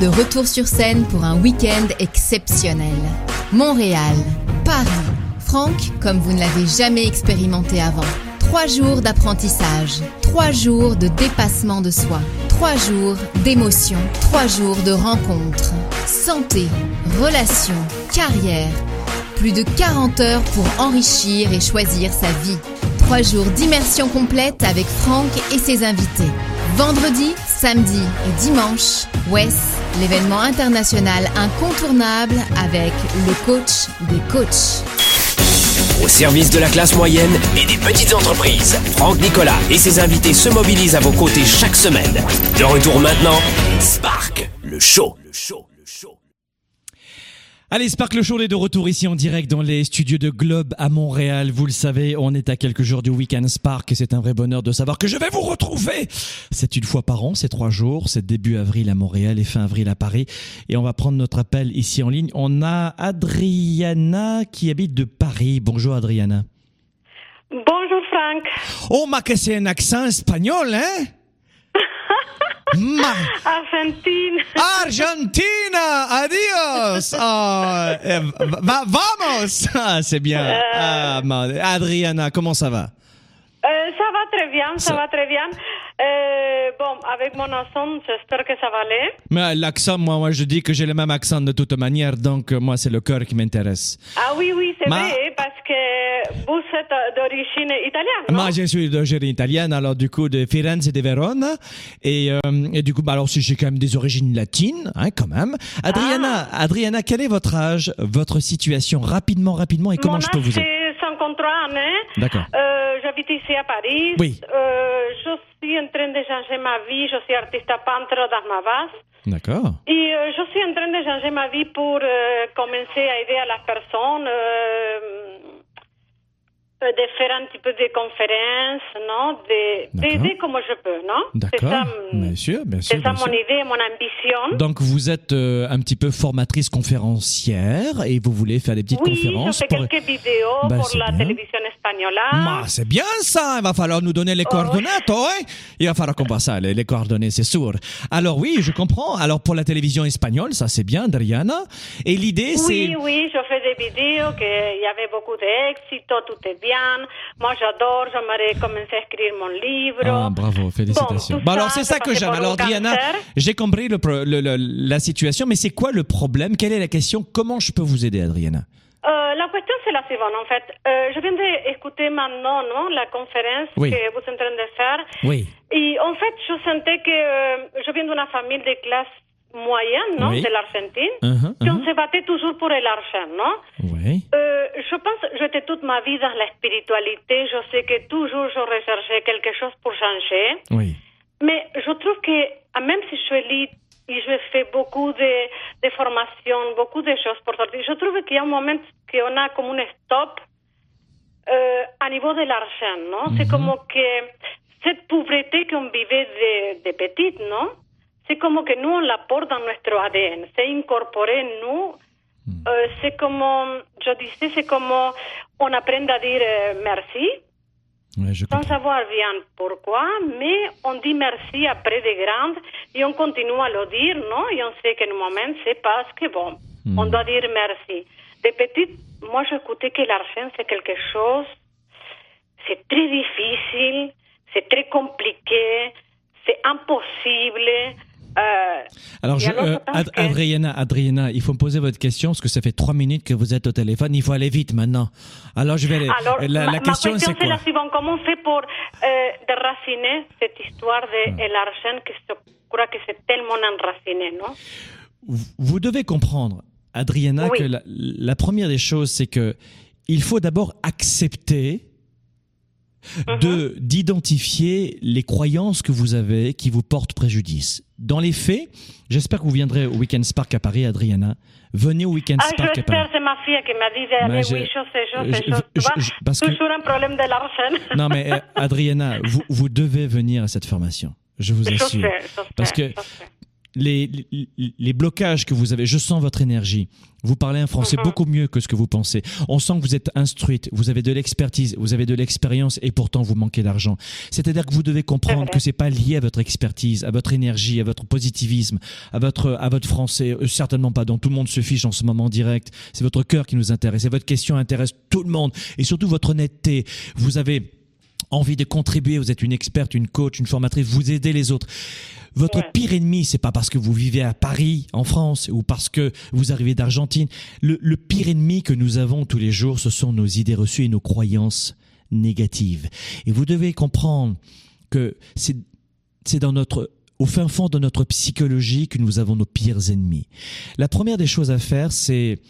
De retour sur scène pour un week-end exceptionnel. Montréal, Paris, Franck, comme vous ne l'avez jamais expérimenté avant. Trois jours d'apprentissage, trois jours de dépassement de soi, trois jours d'émotion, trois jours de rencontres. Santé, relations, carrière. Plus de 40 heures pour enrichir et choisir sa vie. Trois jours d'immersion complète avec Franck et ses invités. Vendredi, samedi et dimanche, Wes, l'événement international incontournable avec le coach des coachs. Au service de la classe moyenne et des petites entreprises, Franck Nicolas et ses invités se mobilisent à vos côtés chaque semaine. De retour maintenant, Spark, le show. Le show. Le show. Allez, Sparkle Show est de retour ici en direct dans les studios de Globe à Montréal. Vous le savez, on est à quelques jours du week-end Spark et c'est un vrai bonheur de savoir que je vais vous retrouver. C'est une fois par an, c'est trois jours, c'est début avril à Montréal et fin avril à Paris. Et on va prendre notre appel ici en ligne. On a Adriana qui habite de Paris. Bonjour Adriana. Bonjour Franck. Oh, ma que c'est un accent espagnol, hein? Ma- Argentine. Argentina, adios. Oh, eh, va- vamos. Ah, c'est bien. Ah, ma- Adriana, comment ça va? Euh, ça va très bien, ça, Ça- va très bien. Euh, bon, avec mon accent, j'espère que ça va aller. Mais l'accent, moi, moi, je dis que j'ai le même accent de toute manière, donc euh, moi, c'est le cœur qui m'intéresse. Ah oui, oui, c'est Ma- vrai, parce que vous êtes d'origine italienne, non? Moi, je suis d'origine italienne, alors du coup, de Firenze et de Verona. Et, euh, et du coup, bah, alors, si j'ai quand même des origines latines, hein, quand même. Adriana, Adriana, quel est votre âge, votre situation? Rapidement, rapidement, et comment Mon je peux vous aider? C'est 53 années. D'accord. Euh, J'habite ici à Paris. Oui. Euh, je suis en train de changer ma vie. Je suis artiste peintre dans ma base. D'accord. Et euh, je suis en train de changer ma vie pour commencer à aider à la personne, de faire un petit peu de conférences, non, d'aider comme je peux, non? D'accord. ça, Bien sûr, bien sûr. c'est ça mon sûr. idée, mon ambition. Donc vous êtes euh, un petit peu formatrice conférencière et vous voulez faire des petites oui, je conférences fais pour... quelques vidéos Ben, pour la bien. télévision espagnole. Ah, c'est bien ça, il va falloir nous donner les coordonnées, hein? Il va falloir qu'on voit ça, les, les coordonnées, c'est sûr. Alors oui, je comprends. Alors pour la télévision espagnole, ça c'est bien, Adriana. Et l'idée Oui, c'est... oui, je fais des vidéos, qu'il y avait beaucoup d'exit, tout est bien. Moi, j'adore, j'aimerais commencer à écrire mon livre. Ah, bravo, félicitations. Bon, alors c'est ça que j'aime. Alors cancer. j'ai compris le, pro- le- le- la situation, mais c'est quoi le problème? Quelle est la question? Comment je peux vous aider, Adriana? Euh, la question, c'est la suivante, en fait. Euh, je viens d'écouter maintenant non, la conférence Oui. que vous êtes en train de faire. Oui. Et en fait, je sentais que euh, je viens d'une famille de classe moyenne, non, Oui. de l'Argentine. Uh-huh, Et on uh-huh. se battait toujours pour l'argent, non? Oui. Euh, je pense j'étais toute ma vie dans la spiritualité. Je sais que toujours je recherchais quelque chose pour changer. Oui. Mais je trouve que ah, même si je libre et je fais beaucoup de, de formations, beaucoup de choses pour sortir, je trouve qu'il y a un moment qu'on a comme un stop euh, à niveau de l'argent, non? C'est comme que cette pauvreté qu'on vivait de, de petite, non? C'est comme que on la porte dans notre ADN. C'est incorporé en nous. Euh, c'est comme, je disais, c'est comme on apprend à dire euh, merci Ouais, je sans comprends. savoir bien pourquoi, mais on dit merci après de grandes et on continue à le dire, non Et on sait qu'en un moment, c'est parce que, bon, on doit dire merci. De petite, moi, j'écoutais que l'argent, c'est quelque chose, c'est très difficile, c'est très compliqué, c'est impossible. Euh, Alors, je, euh, Ad- Adriana, Adriana, il faut me poser votre question parce que ça fait trois minutes que vous êtes au téléphone. Il faut aller vite maintenant. Alors, je vais aller. Alors, la, ma, la question, c'est quoi la suivante. Comment on fait pour euh, déraciner cette histoire de l'argent que je crois que c'est tellement enraciné, non? Vous- Vous devez comprendre, Adriana, Oui. que la, la première des choses, c'est que il faut d'abord accepter Mhm. de d'identifier les croyances que vous avez qui vous portent préjudice. Dans les faits, j'espère que vous viendrez au Weekend Spark à Paris, Adriana. Venez au Weekend Ah, Spark à Paris. c'est ma fille qui m'a dit d'aller, oui, je- sais, je sais, je- parce que- toujours un problème de l'argent. Non mais euh, Adriana, vous, vous devez venir à cette formation. Je vous assure. Parce que les, les, blocages que vous avez, je sens votre énergie. Vous parlez un français mhm. beaucoup mieux que ce que vous pensez. On sent que vous êtes instruite, vous avez de l'expertise, vous avez de l'expérience et pourtant vous manquez d'argent. C'est-à-dire que vous devez comprendre que c'est pas lié à votre expertise, à votre énergie, à votre positivisme, à votre à votre français, euh, certainement pas. dont tout le monde se fiche en ce moment direct. C'est votre cœur qui nous intéresse et votre question intéresse tout le monde et surtout votre honnêteté. Vous avez envie de contribuer, vous êtes une experte, une coach, une formatrice, vous aidez les autres. Votre pire ennemi, c'est pas parce que vous vivez à Paris, en France, ou parce que vous arrivez d'Argentine. Le, le pire ennemi que nous avons tous les jours, ce sont nos idées reçues et nos croyances négatives. Et vous devez comprendre que c'est, c'est dans notre au fin fond de notre psychologie que nous avons nos pires ennemis. La première des choses à faire, c'est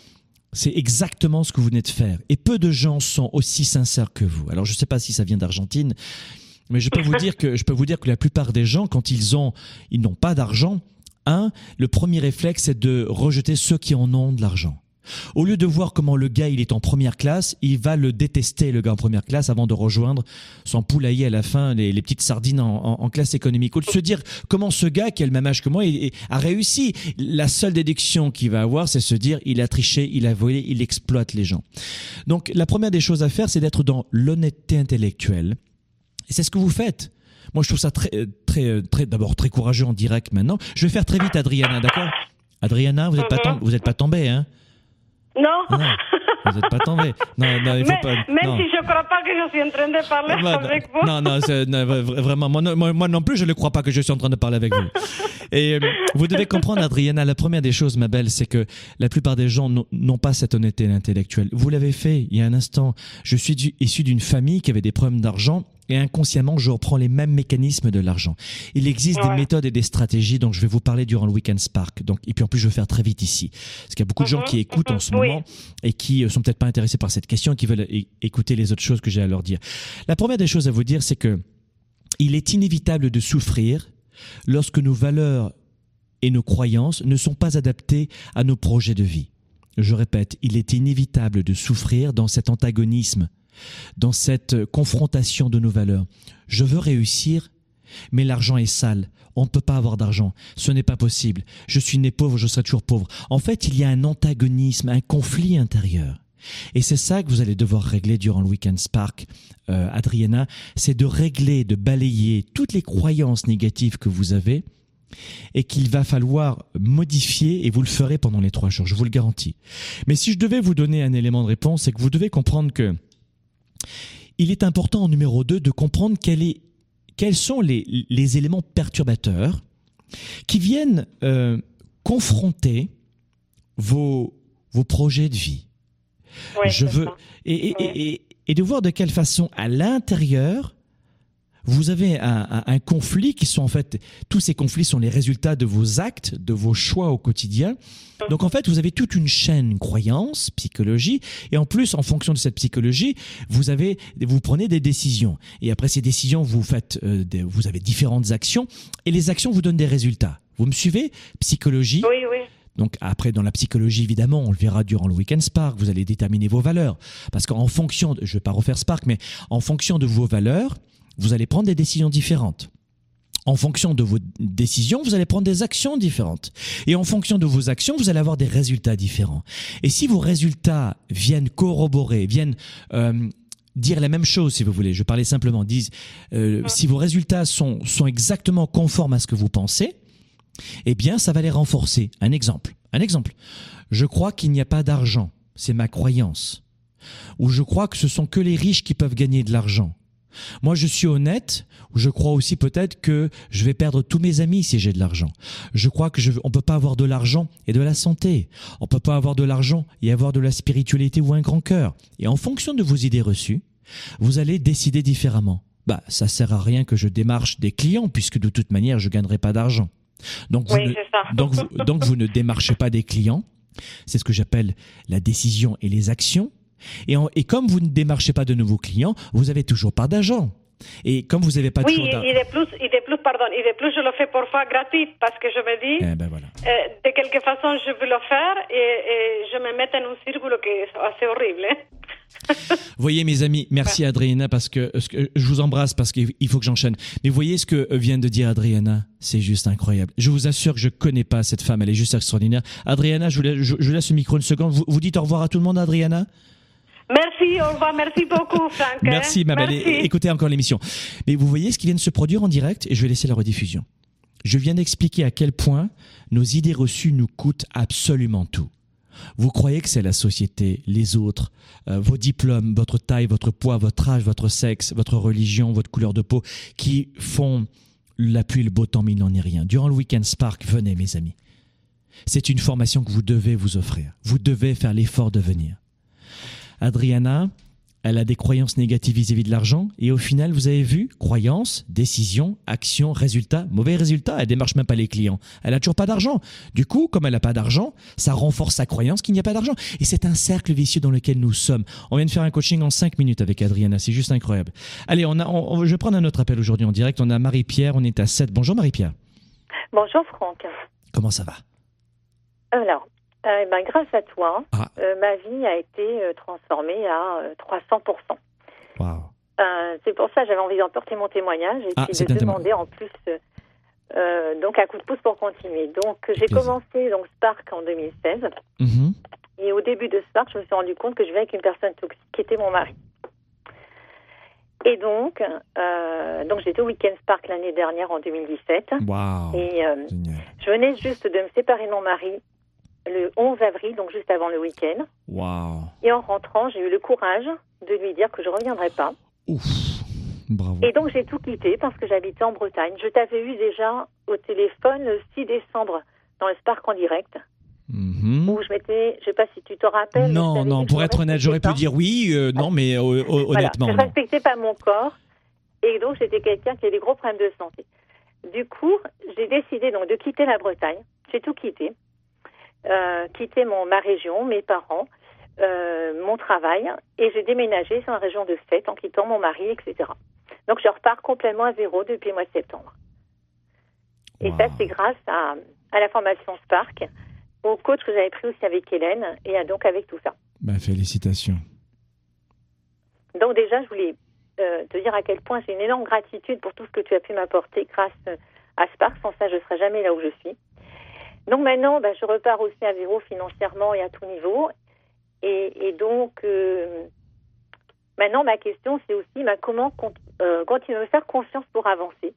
c'est exactement ce que vous venez de faire. Et peu de gens sont aussi sincères que vous. Alors je ne sais pas si ça vient d'Argentine, mais je peux vous dire que je peux vous dire que la plupart des gens, quand ils ont, ils n'ont pas d'argent, un, le premier réflexe c'est de rejeter ceux qui en ont de l'argent. Au lieu de voir comment le gars il est en première classe, il va le détester le gars en première classe avant de rejoindre son poulailler à la fin, les, petites sardines en, classe économique. Au lieu de se dire comment ce gars qui a le même âge que moi a réussi, la seule déduction qu'il va avoir, c'est se dire il a triché, il a volé, il exploite les gens. Donc la première des choses à faire, c'est d'être dans l'honnêteté intellectuelle. Et c'est ce que vous faites. Moi, je trouve ça très, très, très, d'abord très courageux en direct maintenant. Je vais faire très vite, Adriana, d'accord? Adriana, vous n'êtes pas, mhm. vous êtes pas tombée, hein? Non. vous n'êtes pas tombé. Non, non, il faut pas. Même si je ne crois pas que je suis en train de parler avec vous. Non, non, vraiment, moi, moi, non plus, je ne crois pas que je suis en train de parler avec vous. Et euh, vous devez comprendre, Adriana, la première des choses, ma belle, c'est que la plupart des gens n'ont pas cette honnêteté intellectuelle. Vous l'avez fait il y a un instant. Je suis issu d'une famille qui avait des problèmes d'argent et inconsciemment, je reprends les mêmes mécanismes de l'argent. Il existe des méthodes et des stratégies dont je vais vous parler durant le Weekend Spark. Donc, et puis en plus, je vais faire très vite ici. Parce qu'il y a beaucoup de gens mhm, qui écoutent en mhm, ce moment et qui euh, sont peut-être pas intéressés par cette question, qui veulent écouter les autres choses que j'ai à leur dire. La première des choses à vous dire, c'est que il est inévitable de souffrir lorsque nos valeurs et nos croyances ne sont pas adaptées à nos projets de vie. Je répète, il est inévitable de souffrir dans cet antagonisme dans cette confrontation de nos valeurs. Je veux réussir, mais l'argent est sale. On ne peut pas avoir d'argent. Ce n'est pas possible. Je suis né pauvre, je serai toujours pauvre. En fait, il y a un antagonisme, un conflit intérieur. Et c'est ça que vous allez devoir régler durant le Weekend Spark, euh, Adriana, c'est de régler, de balayer toutes les croyances négatives que vous avez et qu'il va falloir modifier et vous le ferez pendant les trois jours, je vous le garantis. Mais si je devais vous donner un élément de réponse, c'est que vous devez comprendre que il est important en numéro 2 de comprendre quels sont les, éléments perturbateurs qui viennent euh, confronter vos, projets de vie. Je veux et, de voir de quelle façon à l'intérieur vous avez un, conflit qui sont en fait, tous ces conflits sont les résultats de vos actes, de vos choix au quotidien. Donc en fait, vous avez toute une chaîne croyance, psychologie, et en plus, en fonction de cette psychologie, vous avez, vous prenez des décisions. Et après ces décisions, vous faites, euh, vous avez différentes actions, et les actions vous donnent des résultats. Vous me suivez? Psychologie? Oui, oui. Donc après, dans la psychologie, évidemment, on le verra durant le week-end Spark, vous allez déterminer vos valeurs. Parce qu'en fonction, de, je vais pas refaire Spark, mais en fonction de vos valeurs, vous allez prendre des décisions différentes. En fonction de vos décisions, vous allez prendre des actions différentes. Et en fonction de vos actions, vous allez avoir des résultats différents. Et si vos résultats viennent corroborer, viennent euh, dire la même chose, si vous voulez, je parlais simplement, disent, euh, si vos résultats sont, sont exactement conformes à ce que vous pensez, eh bien, ça va les renforcer. Un exemple. Un exemple. Je crois qu'il n'y a pas d'argent. C'est ma croyance. Ou je crois que ce sont que les riches qui peuvent gagner de l'argent. Moi, je suis honnête. Je crois aussi peut-être que je vais perdre tous mes amis si j'ai de l'argent. Je crois que je, on peut pas avoir de l'argent et de la santé. On peut pas avoir de l'argent et avoir de la spiritualité ou un grand cœur. Et en fonction de vos idées reçues, vous allez décider différemment. Bah, ça sert à rien que je démarche des clients puisque de toute manière, je gagnerai pas d'argent. Donc, vous donc, donc vous ne démarchez pas des clients. C'est ce que j'appelle la décision et les actions. Et, et, comme vous ne démarchez pas de nouveaux clients, vous avez toujours pas d'argent. Et comme vous n'avez pas oui, toujours Oui, et de plus, et de plus, pardon, et de plus, je le fais parfois gratuit parce que je me dis, eh ben voilà. euh, de quelque façon, je veux le faire et, et, je me mets dans un cercle qui est assez horrible. voyez mes amis, merci Adriana parce que, je vous embrasse parce qu'il faut que j'enchaîne. Mais voyez ce que vient de dire Adriana, c'est juste incroyable. Je vous assure que je connais pas cette femme, elle est juste extraordinaire. Adriana, je vous laisse, je, laisse le micro une seconde. Vous, vous dites au revoir à tout le monde, Adriana? Merci, au revoir, merci beaucoup, Franck. Hein. Merci, belle. Écoutez encore l'émission. Mais vous voyez ce qui vient de se produire en direct et je vais laisser la rediffusion. Je viens d'expliquer à quel point nos idées reçues nous coûtent absolument tout. Vous croyez que c'est la société, les autres, euh, vos diplômes, votre taille, votre poids, votre âge, votre sexe, votre religion, votre couleur de peau, qui font la pluie, le beau temps, mais il n'en est rien. Durant le week-end Spark, venez mes amis. C'est une formation que vous devez vous offrir. Vous devez faire l'effort de venir. Adriana, elle a des croyances négatives vis-à-vis de l'argent. Et au final, vous avez vu, croyances, décisions, actions, résultats, mauvais résultats. Elle démarche même pas les clients. Elle a toujours pas d'argent. Du coup, comme elle n'a pas d'argent, ça renforce sa croyance qu'il n'y a pas d'argent. Et c'est un cercle vicieux dans lequel nous sommes. On vient de faire un coaching en 5 minutes avec Adriana. C'est juste incroyable. Allez, on a, je vais prendre un autre appel aujourd'hui en direct. On a Marie-Pierre. On est à 7. Bonjour Marie-Pierre. Bonjour Franck. Comment ça va? Alors, eh ben, grâce à toi, ah. euh, ma vie a été euh, transformée à 300%. c'est pour ça que j'avais envie d'emporter mon témoignage et ah, de demander en plus donc un coup de pouce pour continuer. Donc j'ai commencé donc Spark en 2016 mhm. et au début de Spark, je me suis rendu compte que je vivais avec une personne toxique qui était mon mari. Et donc, donc j'étais au Weekend Spark l'année dernière en 2017. Et je venais juste de me séparer de mon mari le 11 avril, donc juste avant le week-end. Et en rentrant, j'ai eu le courage de lui dire que je ne reviendrai pas. Ouf, bravo. Et donc j'ai tout quitté parce que j'habitais en Bretagne. Je t'avais eu déjà au téléphone le 6 décembre dans le Spark en direct. Mhm. Où je m'étais, je sais pas si tu te rappelles. Non, non, pour être honnête, j'aurais pu dire oui, euh, non, mais euh, honnêtement. Je ne respectais pas mon corps et donc j'étais quelqu'un qui avait des gros problèmes de santé. Du coup, j'ai décidé donc de quitter la Bretagne. J'ai tout quitté. Euh, quitté mon, ma région, mes parents, euh, mon travail, et j'ai déménagé sur la région de Sète en quittant mon mari, etc. Donc je repars complètement à zéro depuis le mois de septembre. Et ça, c'est grâce à, à, la formation Spark, au coach que j'avais pris aussi avec Hélène, et à, donc avec tout ça. Ben, félicitations. Donc déjà, je voulais euh, te dire à quel point j'ai une énorme gratitude pour tout ce que tu as pu m'apporter grâce à Spark. Sans ça, je ne serais jamais là où je suis. Donc maintenant, ben, je repars aussi à zéro financièrement et à tout niveau. Et, donc, euh, maintenant, ma question, c'est aussi ben, comment euh, continuer à faire confiance pour avancer?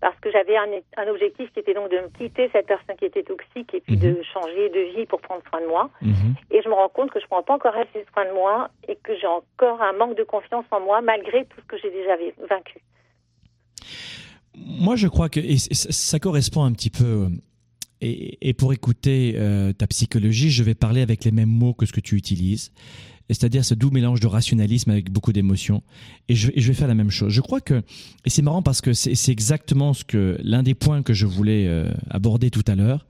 Parce que j'avais un, objectif qui était donc de me quitter cette personne qui était toxique et puis de mhm. changer de vie pour prendre soin de moi. Mhm. Et je me rends compte que je ne prends pas encore assez soin de moi et que j'ai encore un manque de confiance en moi malgré tout ce que j'ai déjà vaincu. Moi, je crois que ça correspond un petit peu et, pour écouter euh, ta psychologie, je vais parler avec les mêmes mots que ce que tu utilises, c'est-à-dire ce doux mélange de rationalisme avec beaucoup d'émotion. Et je, vais faire la même chose. Je crois que, et c'est marrant parce que c'est exactement ce que l'un des points que je voulais euh, aborder tout à l'heure.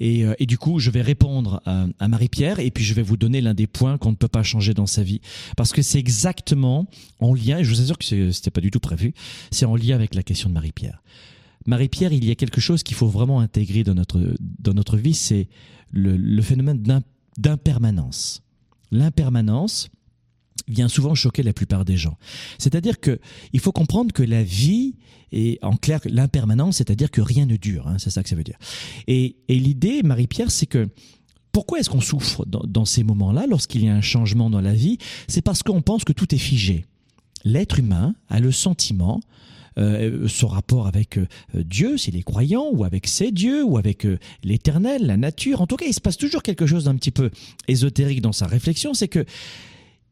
Et, euh, et, du coup, je vais répondre à, à Marie-Pierre et puis je vais vous donner l'un des points qu'on ne peut pas changer dans sa vie. Parce que c'est exactement en lien, et je vous assure que c'était pas du tout prévu, c'est en lien avec la question de Marie-Pierre. Marie-Pierre, il y a quelque chose qu'il faut vraiment intégrer dans notre, dans notre vie, c'est le, phénomène d'impermanence. L'impermanence vient souvent choquer la plupart des gens. C'est-à-dire que il faut comprendre que la vie est en clair l'impermanence, c'est-à-dire que rien ne dure. Hein, c'est ça que ça veut dire. Et, l'idée, Marie-Pierre, c'est que pourquoi est-ce qu'on souffre dans, ces moments-là, lorsqu'il y a un changement dans la vie? C'est parce qu'on pense que tout est figé. L'être humain a le sentiment son rapport avec euh, Dieu, s'il est croyant, ou avec ses dieux, ou avec euh, l'éternel, la nature. En tout cas, il se passe toujours quelque chose d'un petit peu ésotérique dans sa réflexion, c'est que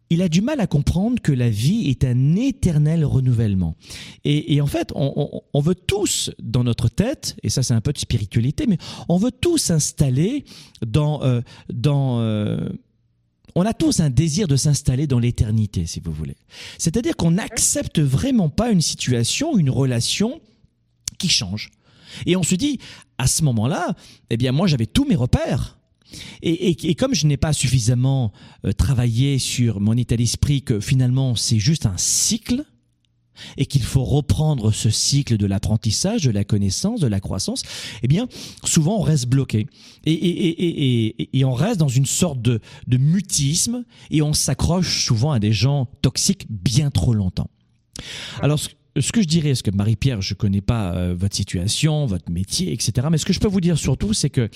il a du mal à comprendre que la vie est un éternel renouvellement. Et, en fait, on, veut tous, dans notre tête, et ça c'est un peu de spiritualité, mais on veut tous s'installer dans, dans on a tous un désir de s'installer dans l'éternité, si vous voulez. C'est-à-dire qu'on n'accepte vraiment pas une situation, une relation qui change. Et on se dit, à ce moment-là, eh bien, moi, j'avais tous mes repères. Et, comme je n'ai pas suffisamment euh, travaillé sur mon état d'esprit, que finalement, c'est juste un cycle, et qu'il faut reprendre ce cycle de l'apprentissage, de la connaissance, de la croissance, eh bien, souvent on reste bloqué et, on reste dans une sorte de, mutisme et on s'accroche souvent à des gens toxiques bien trop longtemps. Alors, ce que je dirais, est-ce que Marie-Pierre, je connais pas euh, votre situation, votre métier, etc. Mais ce que je peux vous dire surtout, c'est que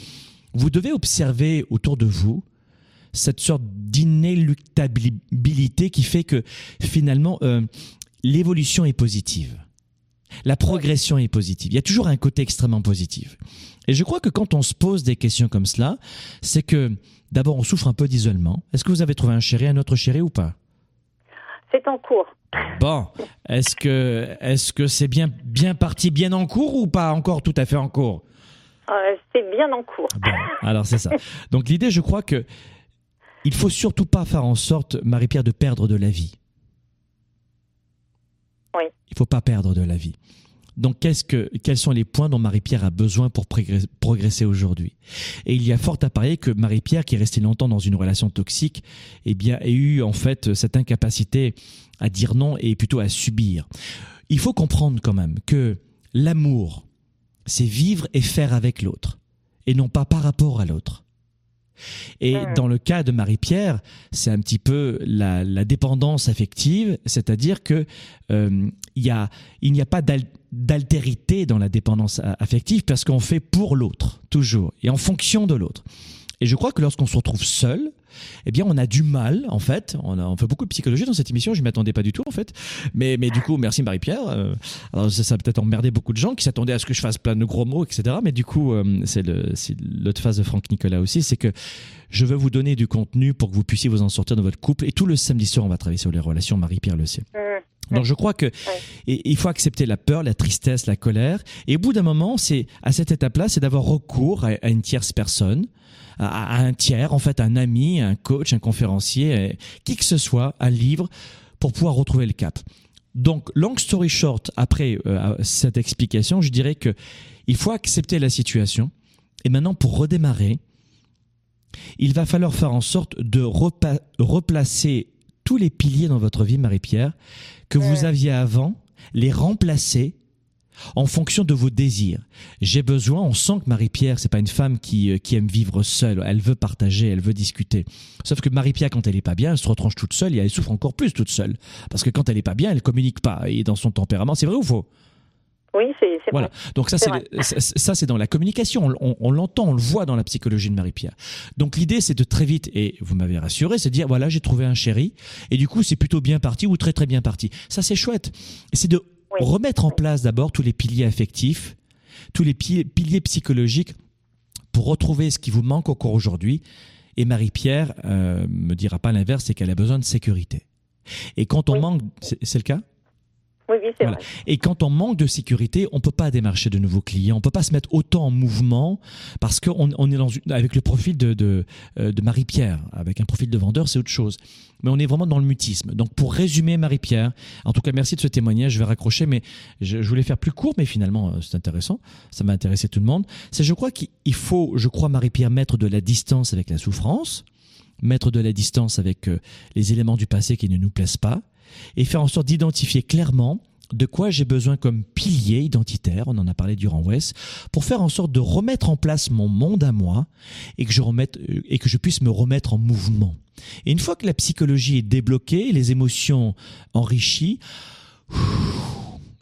vous devez observer autour de vous cette sorte d'inéluctabilité qui fait que finalement euh, l'évolution est positive. La progression est positive. Il y a toujours un côté extrêmement positif. Et je crois que quand on se pose des questions comme cela, c'est que d'abord on souffre un peu d'isolement. Est-ce que vous avez trouvé un chéri, un autre chéri ou pas? C'est en cours. Bon, est-ce que est-ce que c'est bien bien parti, bien en cours ou pas encore tout à fait en cours? Euh, C'est bien en cours. Bon, alors c'est ça. Donc l'idée, je crois que il faut surtout pas faire en sorte, Marie-Pierre, de perdre de la vie. Il faut pas perdre de la vie. Donc, qu'est-ce que, quels sont les points dont Marie-Pierre a besoin pour progresser aujourd'hui? Et il y a fort à parier que Marie-Pierre, qui est restée longtemps dans une relation toxique, eh bien, a eu en fait cette incapacité à dire non et plutôt à subir. Il faut comprendre quand même que l'amour, c'est vivre et faire avec l'autre, et non pas par rapport à l'autre. Et dans le cas de Marie-Pierre, c'est un petit peu la, la dépendance affective, c'est-à-dire que euh, il y a, il n'y a pas d'altérité dans la dépendance affective parce qu'on fait pour l'autre toujours et en fonction de l'autre. Et je crois que lorsqu'on se retrouve seul, eh bien, on a du mal, en fait. On, a, on fait beaucoup de psychologie dans cette émission. Je m'attendais pas du tout, en fait. Mais, mais du coup, merci Marie-Pierre. Euh, alors, ça, ça a peut-être emmerdé beaucoup de gens qui s'attendaient à ce que je fasse plein de gros mots, etc. Mais du coup, euh, c'est l'autre phase de Franck Nicolas aussi, c'est que je veux vous donner du contenu pour que vous puissiez vous en sortir dans votre couple. Et tout le samedi soir, on va travailler sur les relations. Marie-Pierre le sait. Donc je crois que il faut accepter la peur, la tristesse, la colère. Et au bout d'un moment, c'est à cette étape-là, c'est d'avoir recours à, une tierce personne, à, un tiers, en fait, un ami, un coach, un conférencier, euh, qui que ce soit, un livre, pour pouvoir retrouver le cap. Donc, long story short, après euh, cette explication, je dirais que il faut accepter la situation. Et maintenant, pour redémarrer, il va falloir faire en sorte de replacer tous les piliers dans votre vie, Marie-Pierre, que vous aviez avant, les remplacer en fonction de vos désirs. J'ai besoin, on sent que Marie-Pierre, c'est pas une femme qui, euh, qui aime vivre seule, elle veut partager, elle veut discuter. Sauf que Marie-Pierre, quand elle est pas bien, elle se retranche toute seule et elle souffre encore plus toute seule. Parce que quand elle est pas bien, elle communique pas. Et dans son tempérament, c'est vrai ou faux? Oui, c'est voilà. Vrai. Donc ça, c'est ça, c'est dans la communication. On, on l'entend, on le voit dans la psychologie de Marie-Pierre. Donc l'idée, c'est de très vite, et vous m'avez rassuré, c'est de dire voilà, j'ai trouvé un chéri, et du coup, c'est plutôt bien parti ou très très bien parti. Ça, c'est chouette. Et c'est de remettre en place d'abord tous les piliers affectifs, tous les piliers psychologiques pour retrouver ce qui vous manque encore aujourd'hui. Et Marie-Pierre euh, me dira pas l'inverse, c'est qu'elle a besoin de sécurité. Et quand on manque, c'est le cas? Oui, oui, c'est vrai. Et quand on manque de sécurité, on peut pas démarcher de nouveaux clients, on peut pas se mettre autant en mouvement parce qu'on on est dans une, avec le profil de, de, euh, de Marie-Pierre, avec un profil de vendeur, c'est autre chose. Mais on est vraiment dans le mutisme. Donc pour résumer Marie-Pierre, en tout cas merci de ce témoignage, je vais raccrocher, mais je, je voulais faire plus court, mais finalement euh, c'est intéressant, ça m'a intéressé tout le monde. C'est je crois qu'il faut, je crois Marie-Pierre, mettre de la distance avec la souffrance, mettre de la distance avec euh, les éléments du passé qui ne nous plaisent pas, et faire en sorte d'identifier clairement de quoi j'ai besoin comme pilier identitaire, on en a parlé durant West, pour faire en sorte de remettre en place mon monde à moi et que je remette, et que je puisse me remettre en mouvement. Et une fois que la psychologie est débloquée, les émotions enrichies,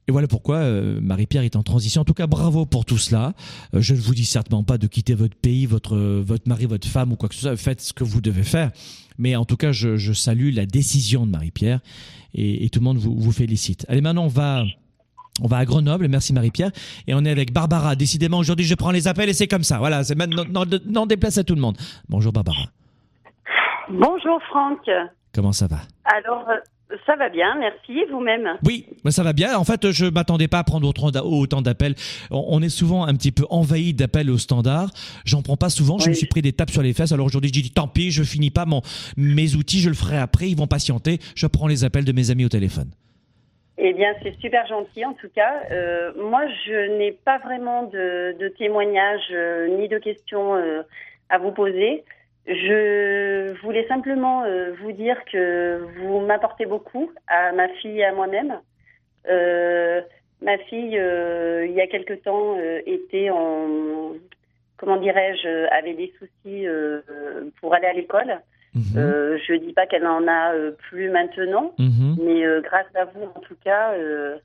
et voilà pourquoi euh, Marie-Pierre est en transition. En tout cas, bravo pour tout cela. Euh, je ne vous dis certainement pas de quitter votre pays, votre, votre mari, votre femme ou quoi que ce soit. Faites ce que vous devez faire. Mais en tout cas, je, je salue la décision de Marie-Pierre et, et, tout le monde vous, vous félicite. Allez, maintenant, on va... On va à Grenoble, merci Marie-Pierre, et on est avec Barbara. Décidément, aujourd'hui, je prends les appels et c'est comme ça. Voilà, c'est maintenant, non, déplace à tout le monde. Bonjour Barbara. Bonjour Franck. Comment ça va? Alors, ça va bien, merci. Vous-même Oui, ça va bien. En fait, je m'attendais pas à prendre autant d'appels. On est souvent un petit peu envahi d'appels au standard. J'en prends pas souvent. Je me suis pris des tapes sur les fesses. Alors aujourd'hui, je dis tant pis, je finis pas mon mes outils, je le ferai après. Ils vont patienter. Je prends les appels de mes amis au téléphone. Eh bien, c'est super gentil en tout cas. Euh, moi, je n'ai pas vraiment de, de témoignages euh, ni de questions euh, à vous poser. Je voulais simplement euh, vous dire que vous m'apportez beaucoup à ma fille et à moi-même. Euh, ma fille, euh, il y a quelque temps, euh, était en, comment dirais-je, avait des soucis euh, pour aller à l'école. Mhm. Euh, je dis pas qu'elle en a euh, plus maintenant, Mhm. mais euh, grâce à vous, en tout cas, euh,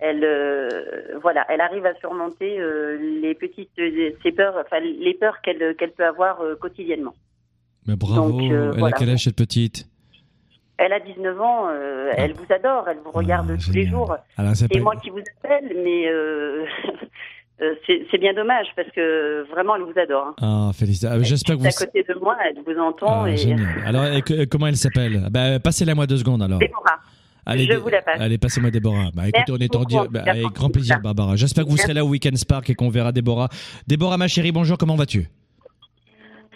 elle, euh, voilà, elle arrive à surmonter euh, les petites, ses peurs, enfin les peurs qu'elle qu'elle peut avoir euh, quotidiennement. Mais bravo. Donc, euh, Elle a quel âge cette petite? Elle a 19 ans, euh, elle vous adore, elle vous regarde Ah, tous les jours. Alors, c'est moi qui vous appelle, mais euh, c'est bien dommage parce que vraiment elle vous adore. hein. Ah, félicitations. Ah, J'espère que Elle vous. est à côté de moi, elle vous entend Ah, et. Alors, et que- comment elle s'appelle? Ah, bah, Passez-la moi deux secondes alors. Déborah. Allez, je vous la passe. Allez, passez-moi Déborah. Bah, écoutez, Merci on est en beaucoup, dire- en tout bah, avec grand plaisir. Barbara. J'espère que vous serez là au Weekend Spark et qu'on verra Déborah. Déborah, ma chérie, bonjour, comment vas-tu?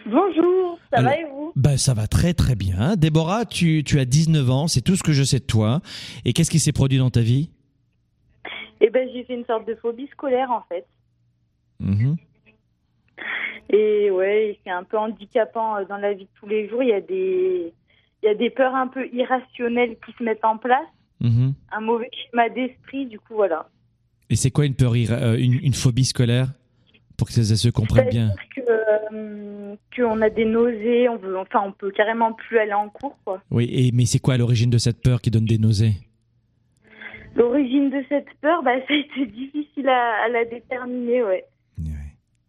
Bonjour, ça Alors- va et vous bah, ça va très très bien. Déborah, tu, tu as 19 ans, c'est tout ce que je sais de toi. Et qu'est-ce qui s'est produit dans ta vie? Eh ben, j'ai fait une sorte de phobie scolaire en fait. Mhm. Et ouais, c'est un peu handicapant euh, dans la vie de tous les jours. Il y a des, il y a des peurs un peu irrationnelles qui se mettent en place, Mhm. un mauvais schéma d'esprit. Du coup, voilà. Et c'est quoi une peur, euh, une, une phobie scolaire? Pour que ça se comprenne bien. Que, euh, qu'on a des nausées, on veut, enfin, on peut carrément plus aller en cours. Quoi. Oui, et, mais c'est quoi l'origine de cette peur qui donne des nausées? L'origine de cette peur, bah, ça a été difficile à, à la déterminer. Ouais.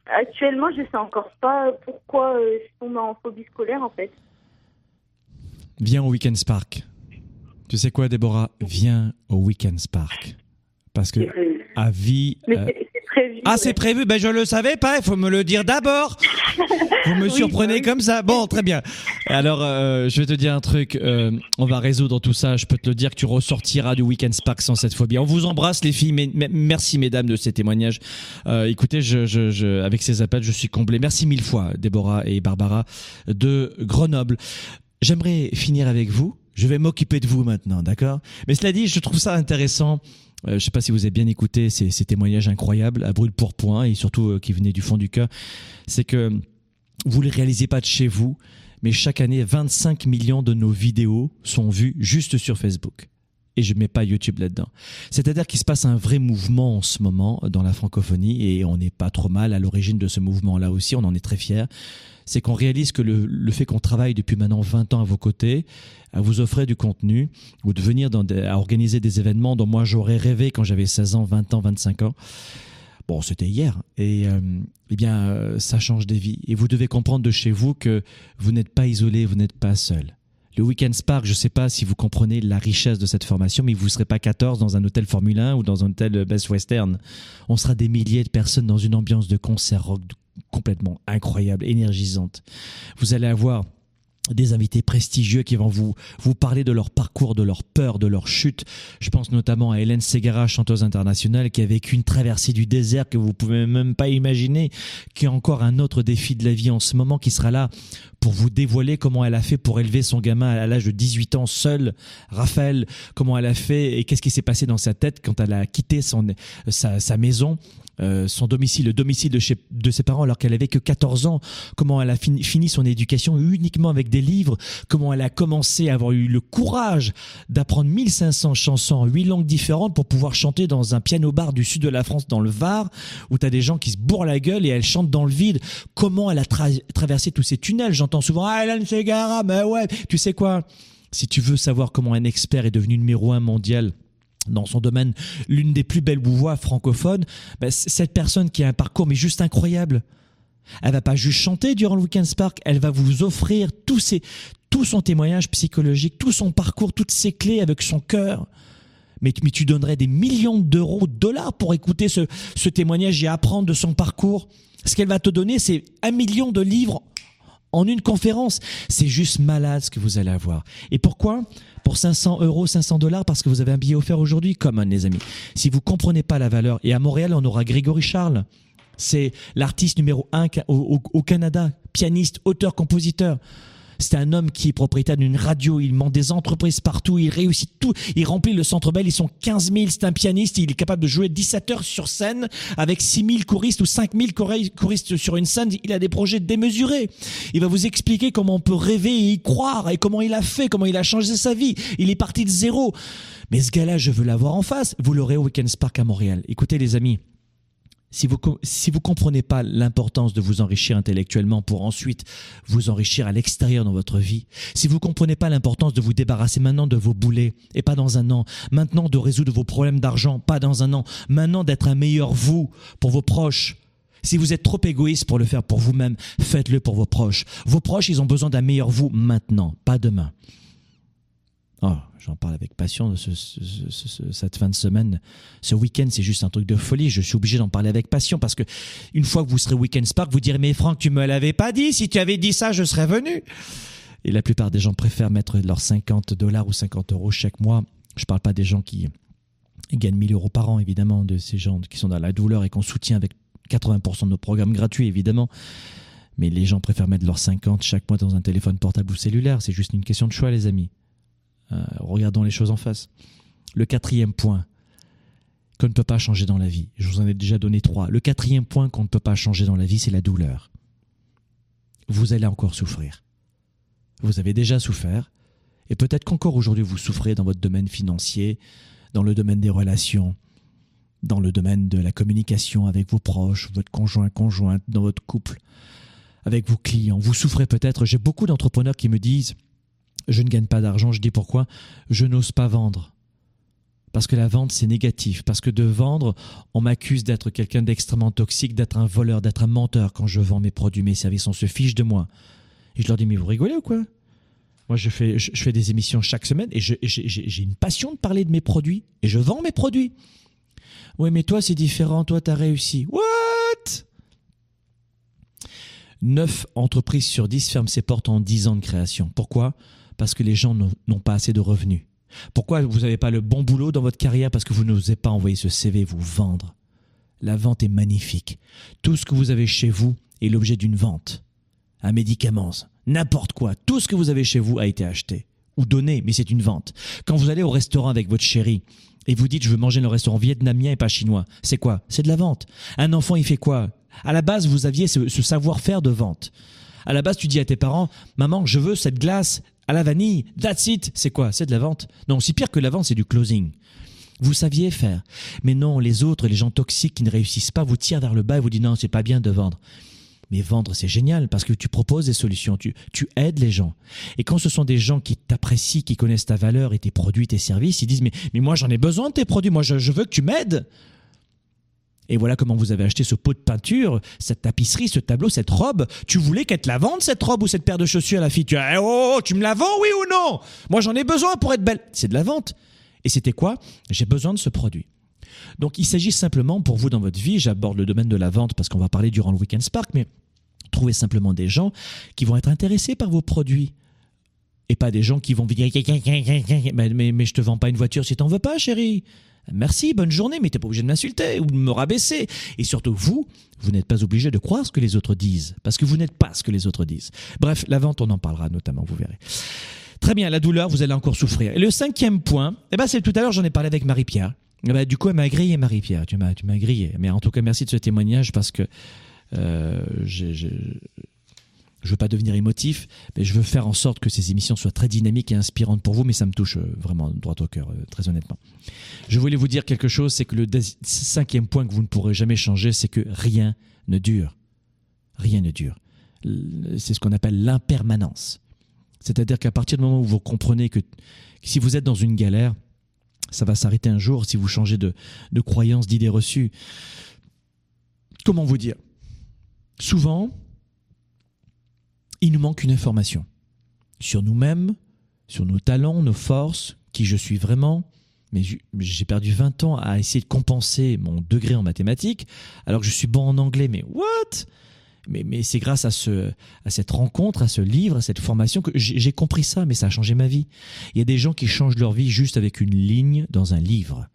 Actuellement, je sais encore pas pourquoi euh, je tombe en phobie scolaire en fait. Viens au Weekend Spark. Tu sais quoi, Déborah? Viens au Weekend Spark. Parce que à vie. Mais euh, prévu. Ah, ouais. c'est prévu Ben, je le savais pas. Il faut me le dire d'abord. Vous me Oui, surprenez bah oui. comme ça. Bon, très bien. Alors, euh, je vais te dire un truc. euh, on va résoudre tout ça. Je peux te le dire que tu ressortiras du Weekend Spark sans cette phobie. On vous embrasse, les filles. Mais, mais- merci, mesdames, de ces témoignages. Euh, écoutez, je, je, je- avec ces appels, je suis comblé. Merci mille fois, Déborah et Barbara de Grenoble. J'aimerais finir avec vous. Je vais m'occuper de vous maintenant, d'accord? Mais cela dit, je trouve ça intéressant. Euh, je sais pas si vous avez bien écouté ces, témoignages incroyables à brûle pour point et surtout euh, qui venaient du fond du cœur. C'est que vous ne les réalisez pas de chez vous, mais chaque année, 25 millions de nos vidéos sont vues juste sur Facebook. Et je mets pas YouTube là-dedans. C'est-à-dire qu'il se passe un vrai mouvement en ce moment dans la francophonie et on n'est pas trop mal à l'origine de ce mouvement-là aussi. On en est très fiers. C'est qu'on réalise que le, fait qu'on travaille depuis maintenant 20 ans à vos côtés, à vous offrir du contenu ou de venir à organiser des événements dont moi j'aurais rêvé quand j'avais 16 ans, 20 ans, 25 ans. Bon, c'était hier. Et euh, eh bien, euh, ça change des vies. Et vous devez comprendre de chez vous que vous n'êtes pas isolé, vous n'êtes pas seul. Le Weekend Spark, je ne sais pas si vous comprenez la richesse de cette formation, mais vous ne serez pas 14 dans un hôtel Formule 1 ou dans un hôtel Best Western. On sera des milliers de personnes dans une ambiance de concert rock complètement incroyable, énergisante. Vous allez avoir des invités prestigieux qui vont vous, vous parler de leur parcours, de leur peur, de leur chute. Je pense notamment à Hélène Segara, chanteuse internationale, qui a vécu une traversée du désert que vous pouvez même pas imaginer, qui a encore un autre défi de la vie en ce moment, qui sera là pour vous dévoiler comment elle a fait pour élever son gamin à l'âge de 18 ans seul. Raphaël, comment elle a fait et qu'est-ce qui s'est passé dans sa tête quand elle a quitté son, sa, sa maison euh, son domicile, le domicile de, chez, de ses parents alors qu'elle avait que 14 ans, comment elle a fini, fini son éducation uniquement avec des livres, comment elle a commencé à avoir eu le courage d'apprendre 1500 chansons en huit langues différentes pour pouvoir chanter dans un piano-bar du sud de la France, dans le Var, où tu as des gens qui se bourrent la gueule et elle chante dans le vide? Comment elle a tra- traversé tous ces tunnels? J'entends souvent « Ah, Hélène Segara, mais ouais !» Tu sais quoi? Si tu veux savoir comment un expert est devenu numéro un mondial dans son domaine, l'une des plus belles voix francophones, c- cette personne qui a un parcours mais juste incroyable. Elle va pas juste chanter durant le Weekend Spark, elle va vous offrir tout son témoignage psychologique, tout son parcours, toutes ses clés avec son cœur. Mais, tu- donnerais des millions d'euros, de dollars pour écouter ce témoignage et apprendre de son parcours. Ce qu'elle va te donner, c'est un million de livres en une conférence. C'est juste malade ce que vous allez avoir. Et pourquoi? Pour 500 euros, 500 dollars, parce que vous avez un billet offert aujourd'hui, comme les amis. Si vous comprenez pas la valeur, et à Montréal, on aura Grégory Charles. C'est l'artiste numéro un au Canada, pianiste, auteur, compositeur. C'est un homme qui est propriétaire d'une radio, il monte des entreprises partout, il réussit tout, il remplit le centre belle, ils sont 15 000, c'est un pianiste, il est capable de jouer 17 heures sur scène avec 6 000 choristes ou 5 000 choristes sur une scène, il a des projets démesurés. Il va vous expliquer comment on peut rêver et y croire et comment il a fait, comment il a changé sa vie. Il est parti de zéro. Mais ce gars-là, je veux l'avoir en face. Vous l'aurez au Weekend Spark à Montréal. Écoutez les amis, si vous si vous comprenez pas l'importance de vous enrichir intellectuellement pour ensuite vous enrichir à l'extérieur dans votre vie, si vous comprenez pas l'importance de vous débarrasser maintenant de vos boulets et pas dans un an, maintenant de résoudre vos problèmes d'argent, pas dans un an, maintenant d'être un meilleur vous pour vos proches, si vous êtes trop égoïste pour le faire pour vous-même, faites-le pour vos proches. Vos proches, ils ont besoin d'un meilleur vous maintenant, pas demain. Oh, j'en parle avec passion cette fin de semaine. Ce week-end, c'est juste un truc de folie. Je suis obligé d'en parler avec passion parce que une fois que vous serez Weekend Spark, vous direz mais Franck, tu me l'avais pas dit. Si tu avais dit ça, je serais venu. Et la plupart des gens préfèrent mettre leurs 50 dollars ou 50 euros chaque mois. Je parle pas des gens qui gagnent 1000 euros par an, évidemment, de ces gens qui sont dans la douleur et qu'on soutient avec 80% de nos programmes gratuits, évidemment. Mais les gens préfèrent mettre leurs 50 chaque mois dans un téléphone portable ou cellulaire. C'est juste une question de choix, les amis. Euh, regardons les choses en face. Le quatrième point qu'on ne peut pas changer dans la vie, je vous en ai déjà donné trois. Le quatrième point qu'on ne peut pas changer dans la vie, c'est la douleur. Vous allez encore souffrir. Vous avez déjà souffert, et peut-être qu'encore aujourd'hui vous souffrez dans votre domaine financier, dans le domaine des relations, dans le domaine de la communication avec vos proches, votre conjoint, conjointe, dans votre couple, avec vos clients. Vous souffrez peut-être. J'ai beaucoup d'entrepreneurs qui me disent je ne gagne pas d'argent. Je dis pourquoi Je n'ose pas vendre. Parce que la vente, c'est négatif. Parce que de vendre, on m'accuse d'être quelqu'un d'extrêmement toxique, d'être un voleur, d'être un menteur quand je vends mes produits, mes services. On se fiche de moi. Et je leur dis, mais vous rigolez ou quoi? Moi, je fais, des émissions chaque semaine et j'ai une passion de parler de mes produits. Et je vends mes produits. Oui, mais toi, c'est différent. Toi, tu as réussi. What? 9 entreprises sur 10 ferment ses portes en 10 ans de création. Pourquoi? Parce que les gens n'ont pas assez de revenus Pourquoi vous n'avez pas le bon boulot dans votre carrière Parce que vous n'osez pas envoyer ce CV vous vendre? La vente est magnifique. Tout ce que vous avez chez vous est l'objet d'une vente. Un médicament, n'importe quoi, tout ce que vous avez chez vous a été acheté ou donné, mais c'est une vente. Quand vous allez au restaurant avec votre chérie et vous dites je veux manger dans le restaurant vietnamien et pas chinois, c'est quoi? C'est de la vente. Un enfant, il fait quoi? À la base, vous aviez ce, ce savoir-faire de vente. À la base, tu dis à tes parents, maman, je veux cette glace à la vanille, that's it. C'est quoi? C'est de la vente Non, c'est pire que la vente, c'est du closing. Vous saviez faire. Mais non, les autres, les gens toxiques qui ne réussissent pas, vous tirent vers le bas et vous disent non, c'est pas bien de vendre. Mais vendre, c'est génial parce que tu proposes des solutions, tu, tu aides les gens. Et quand ce sont des gens qui t'apprécient, qui connaissent ta valeur et tes produits, tes services, ils disent mais, mais moi j'en ai besoin de tes produits, moi je, je veux que tu m'aides. Et voilà comment vous avez acheté ce pot de peinture, cette tapisserie, ce tableau, cette robe. Tu voulais qu'elle te la vende, cette robe ou cette paire de chaussures à la fille? Tu oh, tu me la vends, oui ou non? Moi, j'en ai besoin pour être belle. C'est de la vente. Et c'était quoi? J'ai besoin de ce produit. Donc, il s'agit simplement pour vous dans votre vie, j'aborde le domaine de la vente parce qu'on va parler durant le Weekend Spark, mais trouvez simplement des gens qui vont être intéressés par vos produits et pas des gens qui vont vous dire mais, mais, mais je te vends pas une voiture si t'en veux pas, chérie. Merci, bonne journée, mais t'es pas obligé de m'insulter ou de me rabaisser. Et surtout, vous, vous n'êtes pas obligé de croire ce que les autres disent, parce que vous n'êtes pas ce que les autres disent. Bref, la vente, on en parlera notamment, vous verrez. Très bien, la douleur, vous allez encore souffrir. Et le cinquième point, eh ben, c'est tout à l'heure, j'en ai parlé avec Marie-Pierre. Eh ben, du coup, elle m'a grillé, Marie-Pierre. Tu m'as, tu m'as grillé. Mais en tout cas, merci de ce témoignage parce que euh, je veux pas devenir émotif, mais je veux faire en sorte que ces émissions soient très dynamiques et inspirantes pour vous, mais ça me touche euh, vraiment droit au cœur, euh, très honnêtement. Je voulais vous dire quelque chose, c'est que le cinquième point que vous ne pourrez jamais changer, c'est que rien ne dure. Rien ne dure. C'est ce qu'on appelle l'impermanence. C'est-à-dire qu'à partir du moment où vous comprenez que si vous êtes dans une galère, ça va s'arrêter un jour si vous changez de, de croyance, d'idées reçues. Comment vous dire? Souvent, il nous manque une information sur nous-mêmes, sur nos talents, nos forces, qui je suis vraiment. Mais j'ai perdu 20 ans à essayer de compenser mon degré en mathématiques, alors que je suis bon en anglais. Mais what? Mais, c'est grâce à, ce, à cette rencontre, à ce livre, à cette formation que j'ai compris ça, mais ça a changé ma vie. Il y a des gens qui changent leur vie juste avec une ligne dans un livre.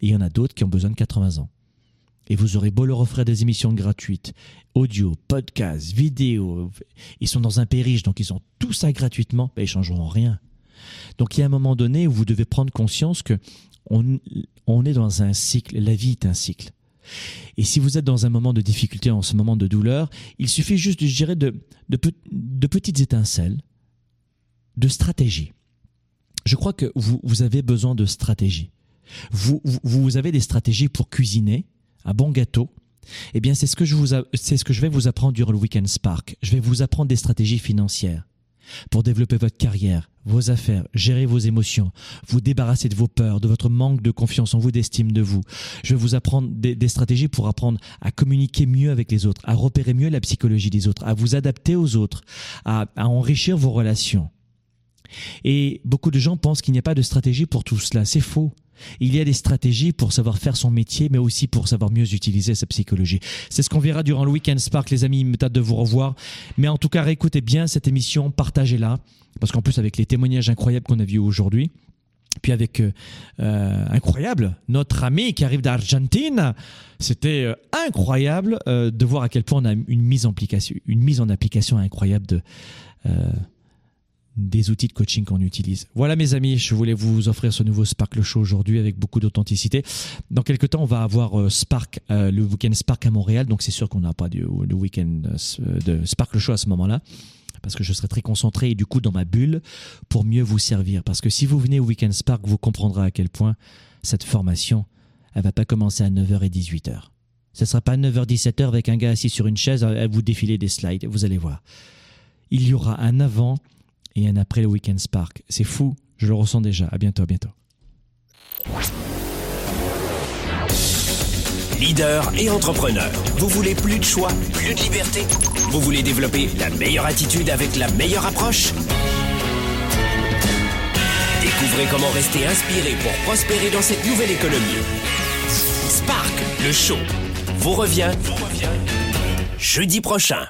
Et il y en a d'autres qui ont besoin de 80 ans. Et vous aurez beau leur offrir des émissions gratuites, audio, podcast, vidéo, ils sont dans un périge, donc ils ont tout ça gratuitement, ben, ils changeront rien. Donc il y a un moment donné où vous devez prendre conscience que on, on est dans un cycle, la vie est un cycle. Et si vous êtes dans un moment de difficulté, en ce moment de douleur, il suffit juste, je dirais, de, de, de petites étincelles, de stratégie. Je crois que vous, vous avez besoin de stratégie. Vous, vous avez des stratégies pour cuisiner un bon gâteau. Eh bien, c'est ce que je vous, c'est ce que je vais vous apprendre durant le Weekend Spark. Je vais vous apprendre des stratégies financières pour développer votre carrière, vos affaires, gérer vos émotions, vous débarrasser de vos peurs, de votre manque de confiance en vous, d'estime de vous. Je vais vous apprendre des, stratégies pour apprendre à communiquer mieux avec les autres, à repérer mieux la psychologie des autres, à vous adapter aux autres, à enrichir vos relations. Et beaucoup de gens pensent qu'il n'y a pas de stratégie pour tout cela. C'est faux. Il y a des stratégies pour savoir faire son métier, mais aussi pour savoir mieux utiliser sa psychologie. C'est ce qu'on verra durant le Weekend Spark, les amis. Il me tâte de vous revoir. Mais en tout cas, écoutez bien cette émission, partagez-la. Parce qu'en plus, avec les témoignages incroyables qu'on a vus aujourd'hui, puis avec euh, euh, incroyable notre ami qui arrive d'Argentine, c'était euh, incroyable de voir à quel point on a une mise en une mise en application incroyable de des outils de coaching qu'on utilise. Voilà mes amis, je voulais vous offrir ce nouveau Spark Show aujourd'hui avec beaucoup d'authenticité. Dans quelques temps, on va avoir euh, Spark, euh, le week-end Spark à Montréal, donc c'est sûr qu'on n'a pas le week-end euh, de Spark Show à ce moment-là parce que je serai très concentré et du coup dans ma bulle pour mieux vous servir. Parce que si vous venez au Weekend Spark, vous comprendrez à quel point cette formation, elle va pas commencer à 9h et 18h. Ce sera pas 9h 17h avec un gars assis sur une chaise à vous défiler des slides, vous allez voir. Il y aura un avant et un après le Weekend Spark. C'est fou, je le ressens déjà. À bientôt, à bientôt. Leader et entrepreneur, vous voulez plus de choix, plus de liberté? Vous voulez développer la meilleure attitude avec la meilleure approche? Découvrez comment rester inspiré pour prospérer dans cette nouvelle économie. Spark, le show, vous revient, vous revient jeudi prochain.